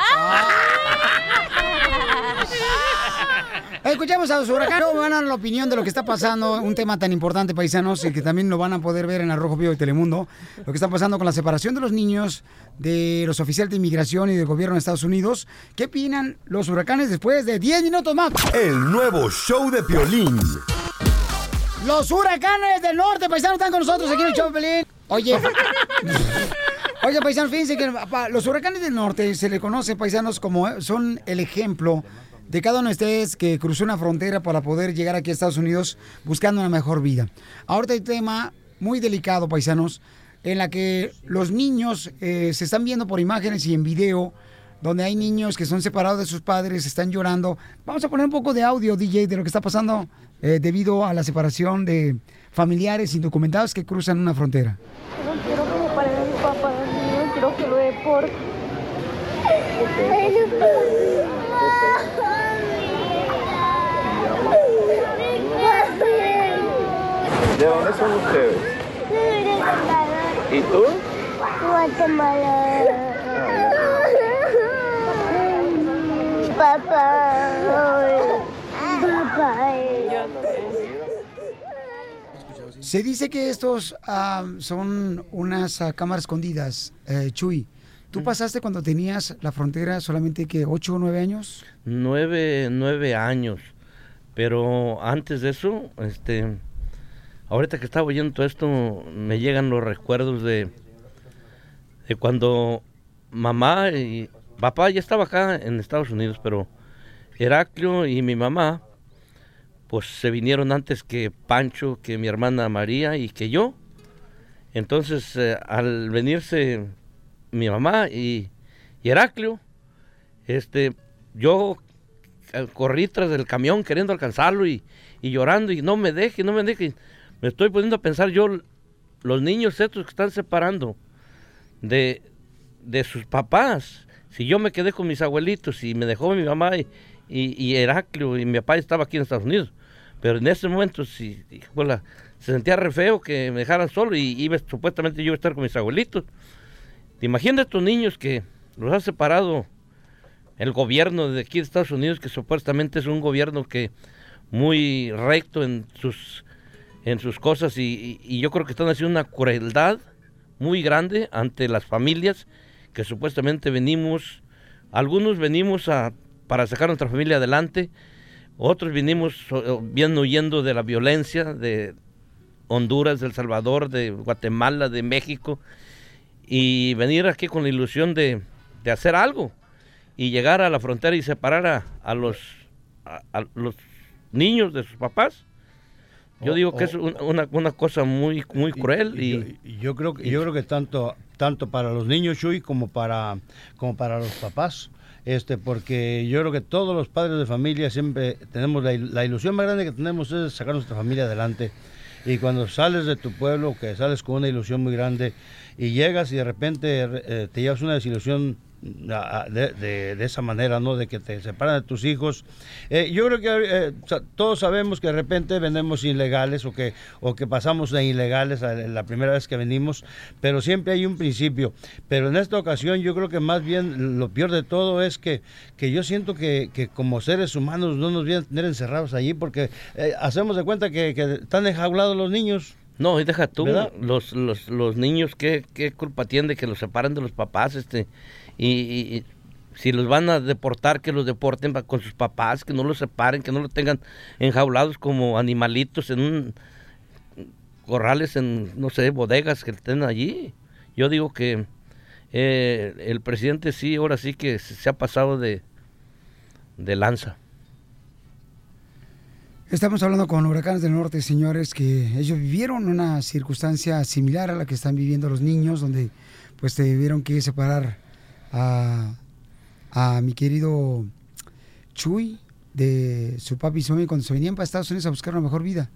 Escuchamos a los huracanes. Van a dar la opinión de lo que está pasando, un tema tan importante, paisanos, y que también lo van a poder ver en Arrojo Vivo de Telemundo. Lo que está pasando con la separación de los niños de los oficiales de inmigración y del gobierno de Estados Unidos. ¿Qué opinan los huracanes después de 10 minutos más? El nuevo show de Piolín. Los huracanes del norte, paisanos, están con nosotros aquí en el show, de Pelín. Oye. Oye, paisanos, fíjense que los huracanes del norte se le conoce, paisanos, como eh, son el ejemplo de cada uno de ustedes que cruzó una frontera para poder llegar aquí a Estados Unidos buscando una mejor vida. Ahorita hay un tema muy delicado, paisanos, en la que los niños eh, se están viendo por imágenes y en video donde hay niños que son separados de sus padres, están llorando. Vamos a poner un poco de audio, DJ, de lo que está pasando eh, debido a la separación de familiares indocumentados que cruzan una frontera. No quiero que me paren a mi papá, no quiero que lo deporten. ¿De dónde son ustedes? ¿Y tú? Guatemala. Papá. Papá. Se dice que estos ah, son unas ah, cámaras escondidas. Eh, Chuy, ¿tú pasaste cuando tenías la frontera solamente que 8 o 9 años? Nueve, nueve años. Pero antes de eso, este, ahorita que estaba oyendo todo esto, me llegan los recuerdos de, de cuando mamá y papá ya estaba acá en Estados Unidos, pero Heraclio y mi mamá, pues se vinieron antes que Pancho, que mi hermana María y que yo. Entonces, eh, al venirse mi mamá y, y Heraclio, este, yo corrí tras del camión queriendo alcanzarlo y, y llorando y no me deje, no me deje. Me estoy poniendo a pensar yo, los niños estos que están separando de, de sus papás. Si yo me quedé con mis abuelitos y me dejó mi mamá y, y, y Heraclio y mi papá estaba aquí en Estados Unidos. Pero en ese momento sí, híjola, se sentía re feo que me dejaran solo y iba supuestamente yo iba a estar con mis abuelitos. ¿Te imaginas estos niños que los ha separado el gobierno de aquí de Estados Unidos, que supuestamente es un gobierno que muy recto en sus en sus cosas y, yo creo que están haciendo una crueldad muy grande ante las familias que supuestamente venimos, algunos venimos a, para sacar nuestra familia adelante, otros bien huyendo de la violencia de Honduras, de El Salvador, de Guatemala, de México, y venir aquí con la ilusión de, de hacer algo y llegar a la frontera y separar a, a los, a, a los niños de sus papás. Yo digo que es un- una, una cosa muy, muy cruel y, Y yo creo que yo creo que tanto tanto para los niños Chuy como para como para los papás este porque yo creo que todos los padres de familia siempre tenemos la, il- la ilusión más grande que tenemos es sacar nuestra familia adelante. Y cuando sales de tu pueblo que sales con una ilusión muy grande y llegas y de repente eh, te llevas una desilusión de, de- de esa manera, ¿no? De que te separan de tus hijos. Eh, yo creo que eh, todos sabemos que de repente venimos ilegales o que, o que pasamos de ilegales a la primera vez que venimos, pero siempre hay un principio. Pero en esta ocasión yo creo que más bien lo peor de todo es que, que yo siento que, que como seres humanos no nos vienen a tener encerrados allí porque eh, hacemos de cuenta que, que están enjaulados los niños. No, y deja tú, los, los, los niños, ¿qué, ¿qué culpa tienen de que los separen de los papás? este y, si los van a deportar, que los deporten con sus papás, que no los separen, que no los tengan enjaulados como animalitos en un corrales, en, no sé, bodegas que estén allí. Yo digo que eh, el presidente sí, ahora sí que se ha pasado de, de lanza. Estamos hablando con huracanes del norte, señores, que ellos vivieron una circunstancia similar a la que están viviendo los niños, donde pues tuvieron que separar a, a mi querido Chuy de su papi y su mami cuando se venían para Estados Unidos a buscar una mejor vida.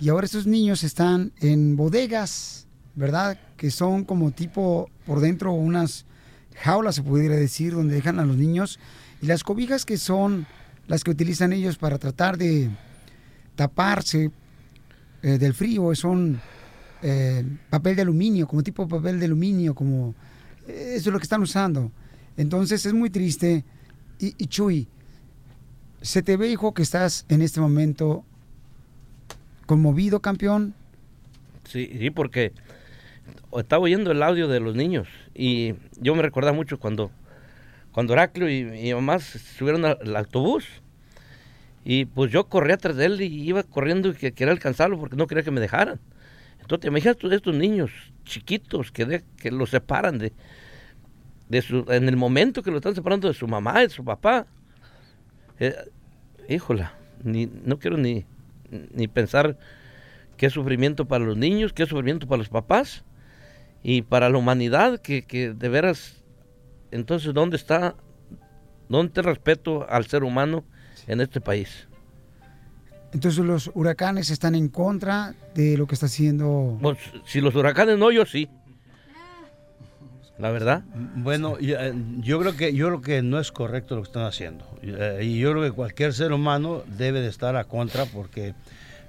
Y ahora estos niños están en bodegas, ¿verdad? Que son como tipo por dentro unas jaulas, se pudiera decir, donde dejan a los niños. Y las cobijas que son las que utilizan ellos para tratar de taparse eh, del frío son eh, papel de aluminio, como tipo papel de aluminio, como eso es lo que están usando. Entonces es muy triste. Y, Chuy, se te ve, hijo, que estás en este momento conmovido, campeón. Sí, sí, porque estaba oyendo el audio de los niños y yo me recordaba mucho cuando, cuando Heraclio y mi mamá subieron al, autobús y pues yo corrí atrás de él y iba corriendo y que quería alcanzarlo porque no quería que me dejaran. Entonces, te imaginas tú estos niños chiquitos que, de- que los separan de, de su, en el momento que lo están separando de su mamá, de su papá. Eh, híjola, ni, no quiero ni, ni pensar qué sufrimiento para los niños, qué sufrimiento para los papás y para la humanidad, que, que de veras, entonces, ¿dónde está, dónde está el respeto al ser humano en este país? Entonces los huracanes están en contra de lo que está haciendo. Pues, si los huracanes no, yo sí. La verdad. Bueno, eh, yo creo que yo creo que no es correcto lo que están haciendo. Eh, Y yo creo que cualquier ser humano debe de estar a contra porque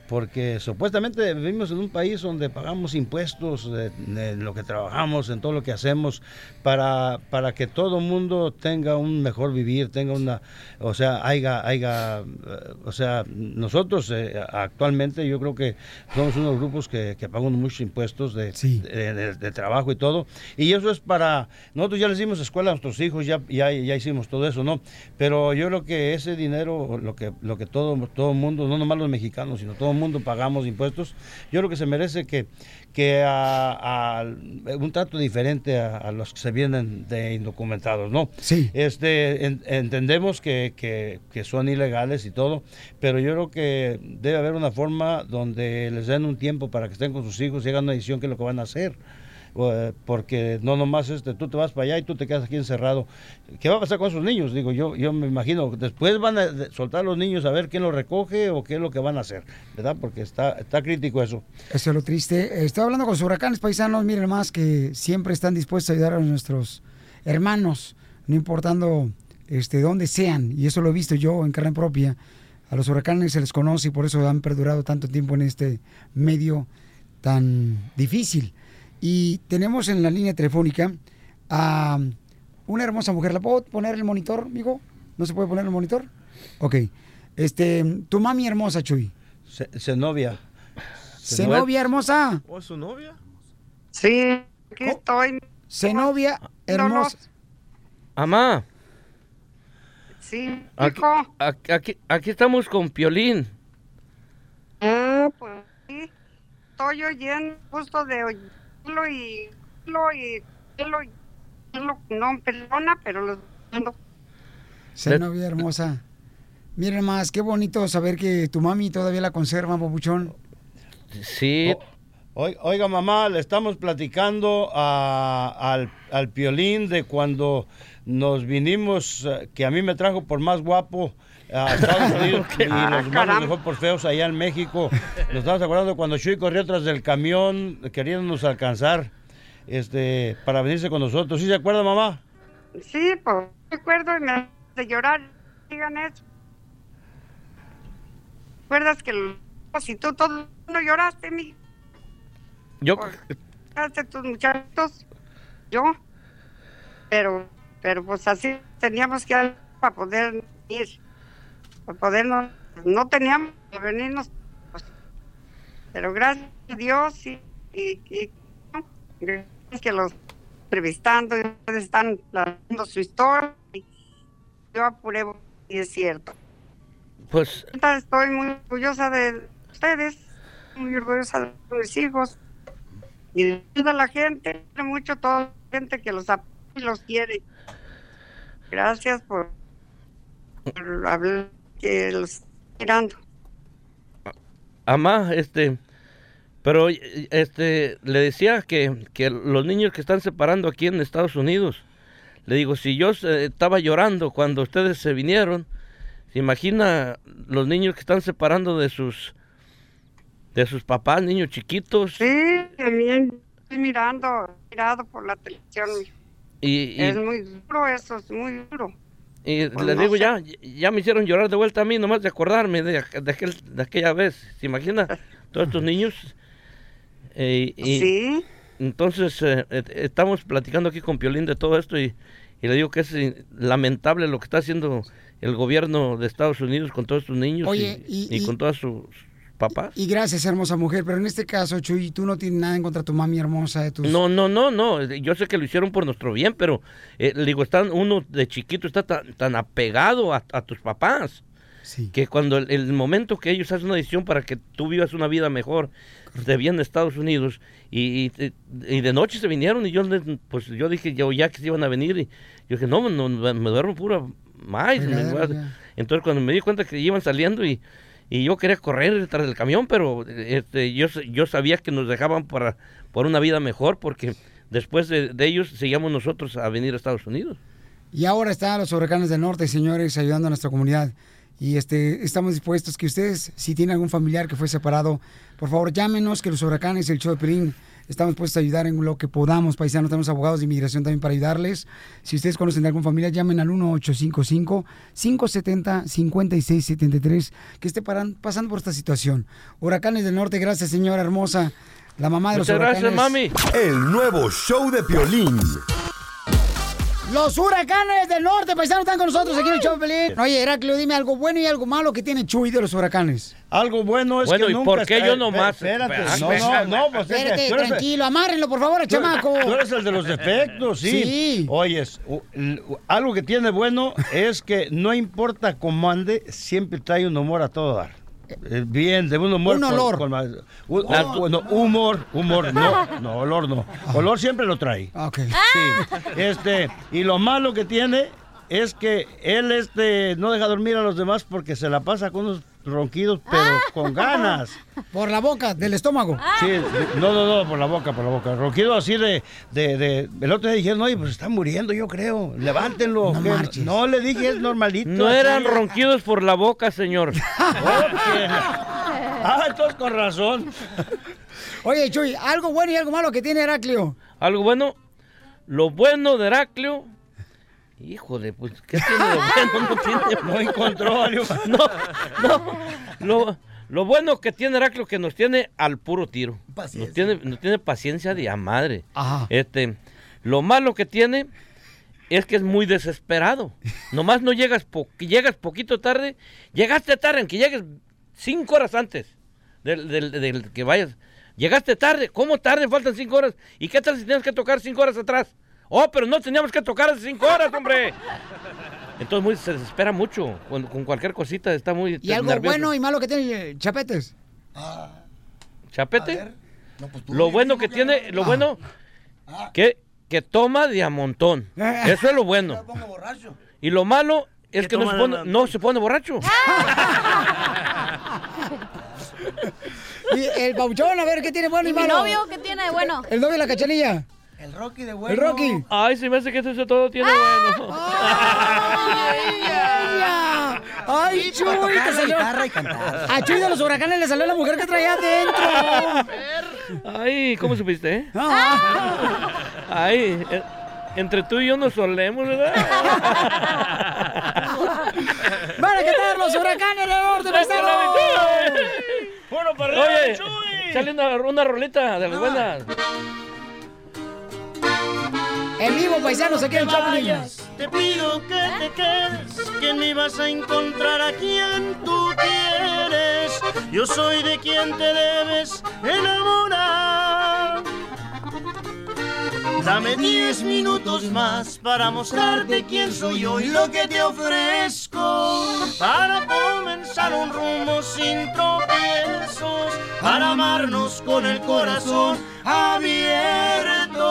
porque supuestamente vivimos en un país donde pagamos impuestos de lo que trabajamos, en todo lo que hacemos, para, para que todo mundo tenga un mejor vivir, tenga una, o sea, haya, haya, eh, o sea, nosotros eh, actualmente yo creo que somos unos grupos que, que pagamos muchos impuestos de, de, de- de trabajo y todo, y eso es para, nosotros ya les dimos escuela a nuestros hijos, ya, ya, ya hicimos todo eso, ¿no? Pero yo creo que ese dinero, lo que, lo que todo, todo mundo, no nomás los mexicanos, sino todo mundo pagamos impuestos, yo creo que se merece que, que a, a un trato diferente a, a los que se vienen de indocumentados, ¿no? Sí. Este, en- entendemos que, que- que son ilegales y todo, pero yo creo que debe haber una forma donde les den un tiempo para que estén con sus hijos y hagan una decisión qué es lo que van a hacer. Eh, Porque no nomás este, tú te vas para allá y tú te quedas aquí encerrado. ¿Qué va a pasar con esos niños? Digo, yo, yo me imagino, después van a soltar a los niños a ver quién los recoge o qué es lo que van a hacer, ¿verdad? Porque está, está crítico eso. Eso es lo triste. Estoy hablando con los huracanes paisanos, miren más que siempre están dispuestos a ayudar a nuestros hermanos, no importando este, dónde sean. Y eso lo he visto yo en carne propia. A los huracanes se les conoce y por eso han perdurado tanto tiempo en este medio tan difícil. Y tenemos en la línea telefónica a una hermosa mujer. ¿La puedo poner en el monitor, amigo? ¿No se puede poner en el monitor? Ok. Este, tu mami hermosa, Chuy. Se, Zenobia. Zenobia hermosa. ¿O es su novia? Sí, Aquí estoy. Zenobia hermosa. Amá, Sí, aquí, hijo. aquí, aquí- aquí estamos con Piolín. Ah, pues sí. Estoy oyendo justo de oírlo y lo y lo y lo no perdona, pero lo ando. Zenobia hermosa. Miren más, qué bonito saber que tu mami todavía la conserva, papuchón. Sí. Oi- Oiga, mamá, le estamos platicando a- al, al piolín de cuando nos vinimos, eh, que a mí me trajo por más guapo a Estados Unidos y Ah, nos caramba. dejó por feos allá en México. Nos estamos acordando cuando Chuy corrió tras del camión queriéndonos alcanzar este, para venirse con nosotros. ¿Sí se acuerda, mamá? Sí, pues recuerdo y me hace llorar. Digan eso. ¿Recuerdas que lo- si tú todo el mundo lloraste, mi Yo, lloraste tus muchachos? Yo. Pero, pero pues así teníamos que para poder ir. Para podernos, no teníamos que venirnos. pues, pero gracias a Dios y, y, que los entrevistando y ustedes están dando su historia. y yo apuré y es cierto. pues, Estoy muy orgullosa de ustedes, muy orgullosa de mis hijos y de toda la gente, mucho toda la gente que los apoya y los quiere. Gracias por, por hablar, que los mirando. Amá, este, pero este, le decía que, que los niños que están separando aquí en Estados Unidos, le digo, si yo eh, estaba llorando cuando ustedes se vinieron, ¿se imagina los niños que están separando de sus, de sus papás, niños chiquitos? Sí, también estoy mirando, mirado por la televisión. Y, y- Es muy duro eso, es muy duro. Y pues les no digo, ya, ya me hicieron llorar de vuelta a mí, nomás de acordarme de, de, aquel- de aquella vez. ¿Se imagina? Todos estos niños. Eh, y Sí. Entonces, eh, eh, estamos platicando aquí con Piolín de todo esto y, y le digo que es lamentable lo que está haciendo el gobierno de Estados Unidos con todos estos niños Oye, y, y- y y- con todas sus papás. Y gracias, hermosa mujer, pero en este caso, Chuy, tú no tienes nada en contra de tu mami hermosa, de tus... No, no, no, no. Yo sé que lo hicieron por nuestro bien, pero eh, le digo, están, uno de chiquito está tan, tan apegado a, a tus papás. Que cuando el, el momento que ellos hacen una decisión para que tú vivas una vida mejor, te vienen a Estados Unidos y, y, y de noche se vinieron y yo pues yo dije yo ya que se iban a venir y yo dije no, no me duermo pura más. Entonces cuando me di cuenta que iban saliendo y, y yo quería correr detrás del camión, pero este, yo, yo sabía que nos dejaban para, por una vida mejor porque después de, de ellos seguíamos nosotros a venir a Estados Unidos. Y ahora están los huracanes del norte, señores, ayudando a nuestra comunidad. Y este, estamos dispuestos que ustedes, si tienen algún familiar que fue separado, por favor llámenos, que los huracanes, el show de Pelín, estamos dispuestos a ayudar en lo que podamos, paisanos. Tenemos abogados de inmigración también para ayudarles. Si ustedes conocen de algún familiar, llamen al 1855-570-5673, que esté paran- pasando por esta situación. Huracanes del norte, gracias, señora hermosa. La mamá de los Muchas gracias, huracanes. mami. El nuevo show de Piolín. Los huracanes del norte, paisanos, están con nosotros aquí en el show Pelín. Oye, Heraclio, dime algo bueno y algo malo que tiene Chuy de los huracanes. Algo bueno es Bueno, que ¿y nunca por qué está- yo nomás? Espérate, Ah, no, no, no, pues es que Espérate, eres el- tranquilo, amárrenlo, por favor, al Tú- chamaco. Tú eres el de los defectos, sí. Sí. Oyes, algo que tiene bueno es que no importa cómo ande, siempre trae un humor a todo dar. Eh, Bien, de un humor. Un olor. con un- bueno, humor, humor, no, no, olor no. Olor siempre lo trae. Ok. Sí. Este, y lo malo que tiene es que él este, no deja dormir a los demás porque se la pasa con unos ronquidos, pero con ganas. Por la boca, del estómago. Sí, de- no, no, no, por la boca, por la boca. Ronquido así de, de, de- el otro día dijeron, oye, pues está muriendo, yo creo. Levántenlo. No no le dije, es normalito. No eran ronquidos por la boca, señor. Ah, entonces con razón. Oye, Chuy, algo bueno y algo malo que tiene Heraclio. Algo bueno, lo bueno de Heraclio. Híjole, pues, ¿qué tiene lo bueno? No tiene. No encontró. No, no. Lo, lo bueno que tiene Heraclio que nos tiene al puro tiro. Nos tiene, nos tiene paciencia de a madre. Ajá. Este, lo malo que tiene es que es muy desesperado. Nomás no llegas, po- llegas poquito tarde. Llegaste tarde, en que llegues cinco horas antes del, del- del que vayas. Llegaste tarde. ¿Cómo tarde? Faltan cinco horas. ¿Y qué tal si tienes que tocar cinco horas atrás? Oh, pero no teníamos que tocar hace cinco horas, hombre. Entonces muy, se desespera mucho. Con, con cualquier cosita está muy ¿Y algo nervioso. bueno y malo que tiene eh, Chapetes? ¿Chapete? lo bueno que tiene, lo bueno, que, que toma de a montón. Eso es lo bueno. Y lo malo es que no se, pone, a no se pone borracho. Y el Pauchón, a ver, ¿qué tiene bueno y, ¿Y mi malo? novio qué tiene de bueno? El novio de la cachanilla. El Rocky de El Rocky. Ay, se me hace que eso todo tiene ¡Ah! bueno. ¡Ay, Chuy! tocar te salió- guitarra y cantar. A Chuy de los huracanes le salió la mujer que traía adentro. Ay, ¿cómo supiste, eh? Ah. Ay, eh, entre tú y yo nos solemos, ¿verdad? ¡Van a cantar los huracanes del norte, paisano! ¡Puro para Oye, sale una, una rolita de las buenas. En vivo, paisanos, aquí en Chaplin. Te pido que te quedes, que me vas a encontrar a quien tú quieres. Yo soy de quien te debes enamorar. Dame diez minutos más para mostrarte quién soy yo y lo que te ofrezco. Para comenzar un rumbo sin tropiezos, para amarnos con el corazón abierto.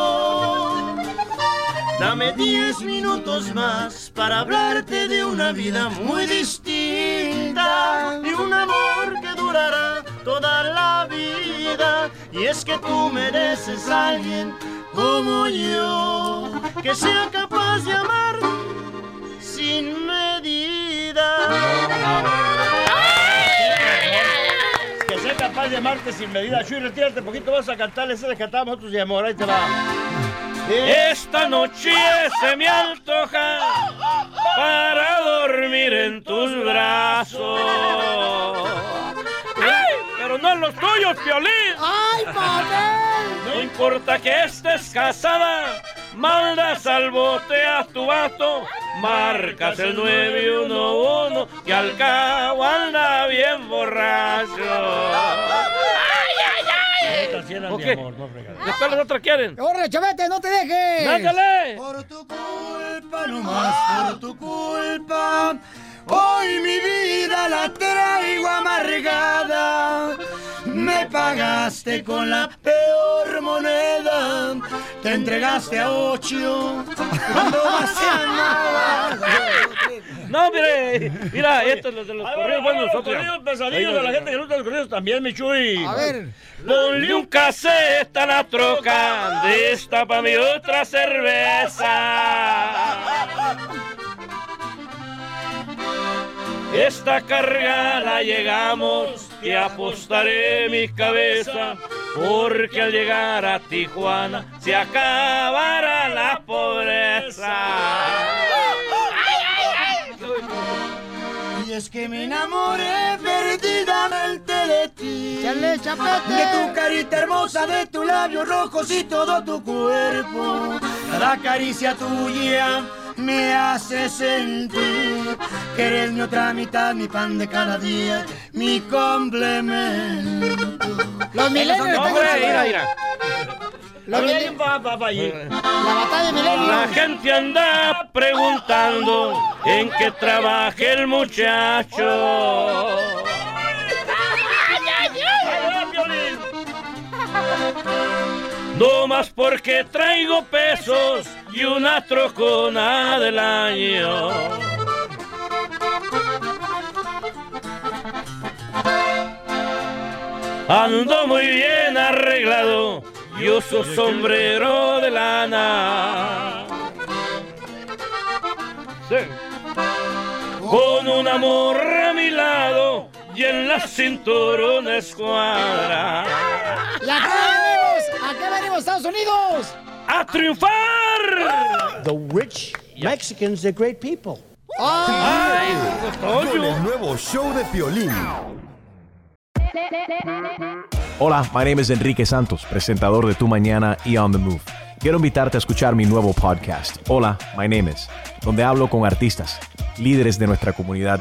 Dame diez minutos más para hablarte de una vida muy distinta, de un amor que durará toda la vida. Y es que tú mereces a alguien como yo, que sea capaz de amar sin medida. Capaz de amarte sin medida. Chuy, retírate un poquito, vas a cantarle ese que cantábamos nosotros de amor. Ahí te va. Esta noche se me antoja para dormir en tus brazos. ¡Ay! Pero no en los tuyos, Piolín. ¡Ay, papel! No importa que estés casada, mandas al bote a tu vato, marcas el 911 y al cabo anda bien borracho. ¿O qué? Después las otras quieren. ¡Órale, chavete, no te dejes! ¡Ándale! Por tu culpa, no más por tu culpa. Hoy mi vida la traigo amargada. Me pagaste con la peor moneda. Te entregaste a ocho cuando más. No, mire, mira, esto es lo de los va, corridos buenos los corridos pesadillos de la gente que gusta los corridos también, mi Chuy. A ver. Ponle un cassette a la troca, destapa-me otra cerveza. Esta carga la llegamos, te apostaré mi cabeza, porque al llegar a Tijuana se acabará la pobreza. Y es que me enamoré perdidamente de ti. De tu carita hermosa, de tus labios rojos y todo tu cuerpo. Cada caricia tuya me hace sentir que eres mi otra mitad, mi pan de cada día, mi complemento. Los milenios No, están hombre, ganando. mira, mira. Los Ahí mile- va, va, va, allí. La batalla de milenios. La gente anda preguntando en qué trabaja el muchacho. No más porque traigo pesos y una trocona del año. Ando muy bien arreglado y uso sombrero de lana. Sí. Con un amor a mi lado y en la cintura una escuadra. ¿Y a qué venimos? ¿A qué venimos, Estados Unidos? ¡A triunfar! The rich Mexicans, they're great people. ¡Ay, Con el nuevo show de Piolín. Hola, my name is Enrique Santos, presentador de Tu Mañana y On the Move. Quiero invitarte a escuchar mi nuevo podcast, Hola, my name is, donde hablo con artistas, líderes de nuestra comunidad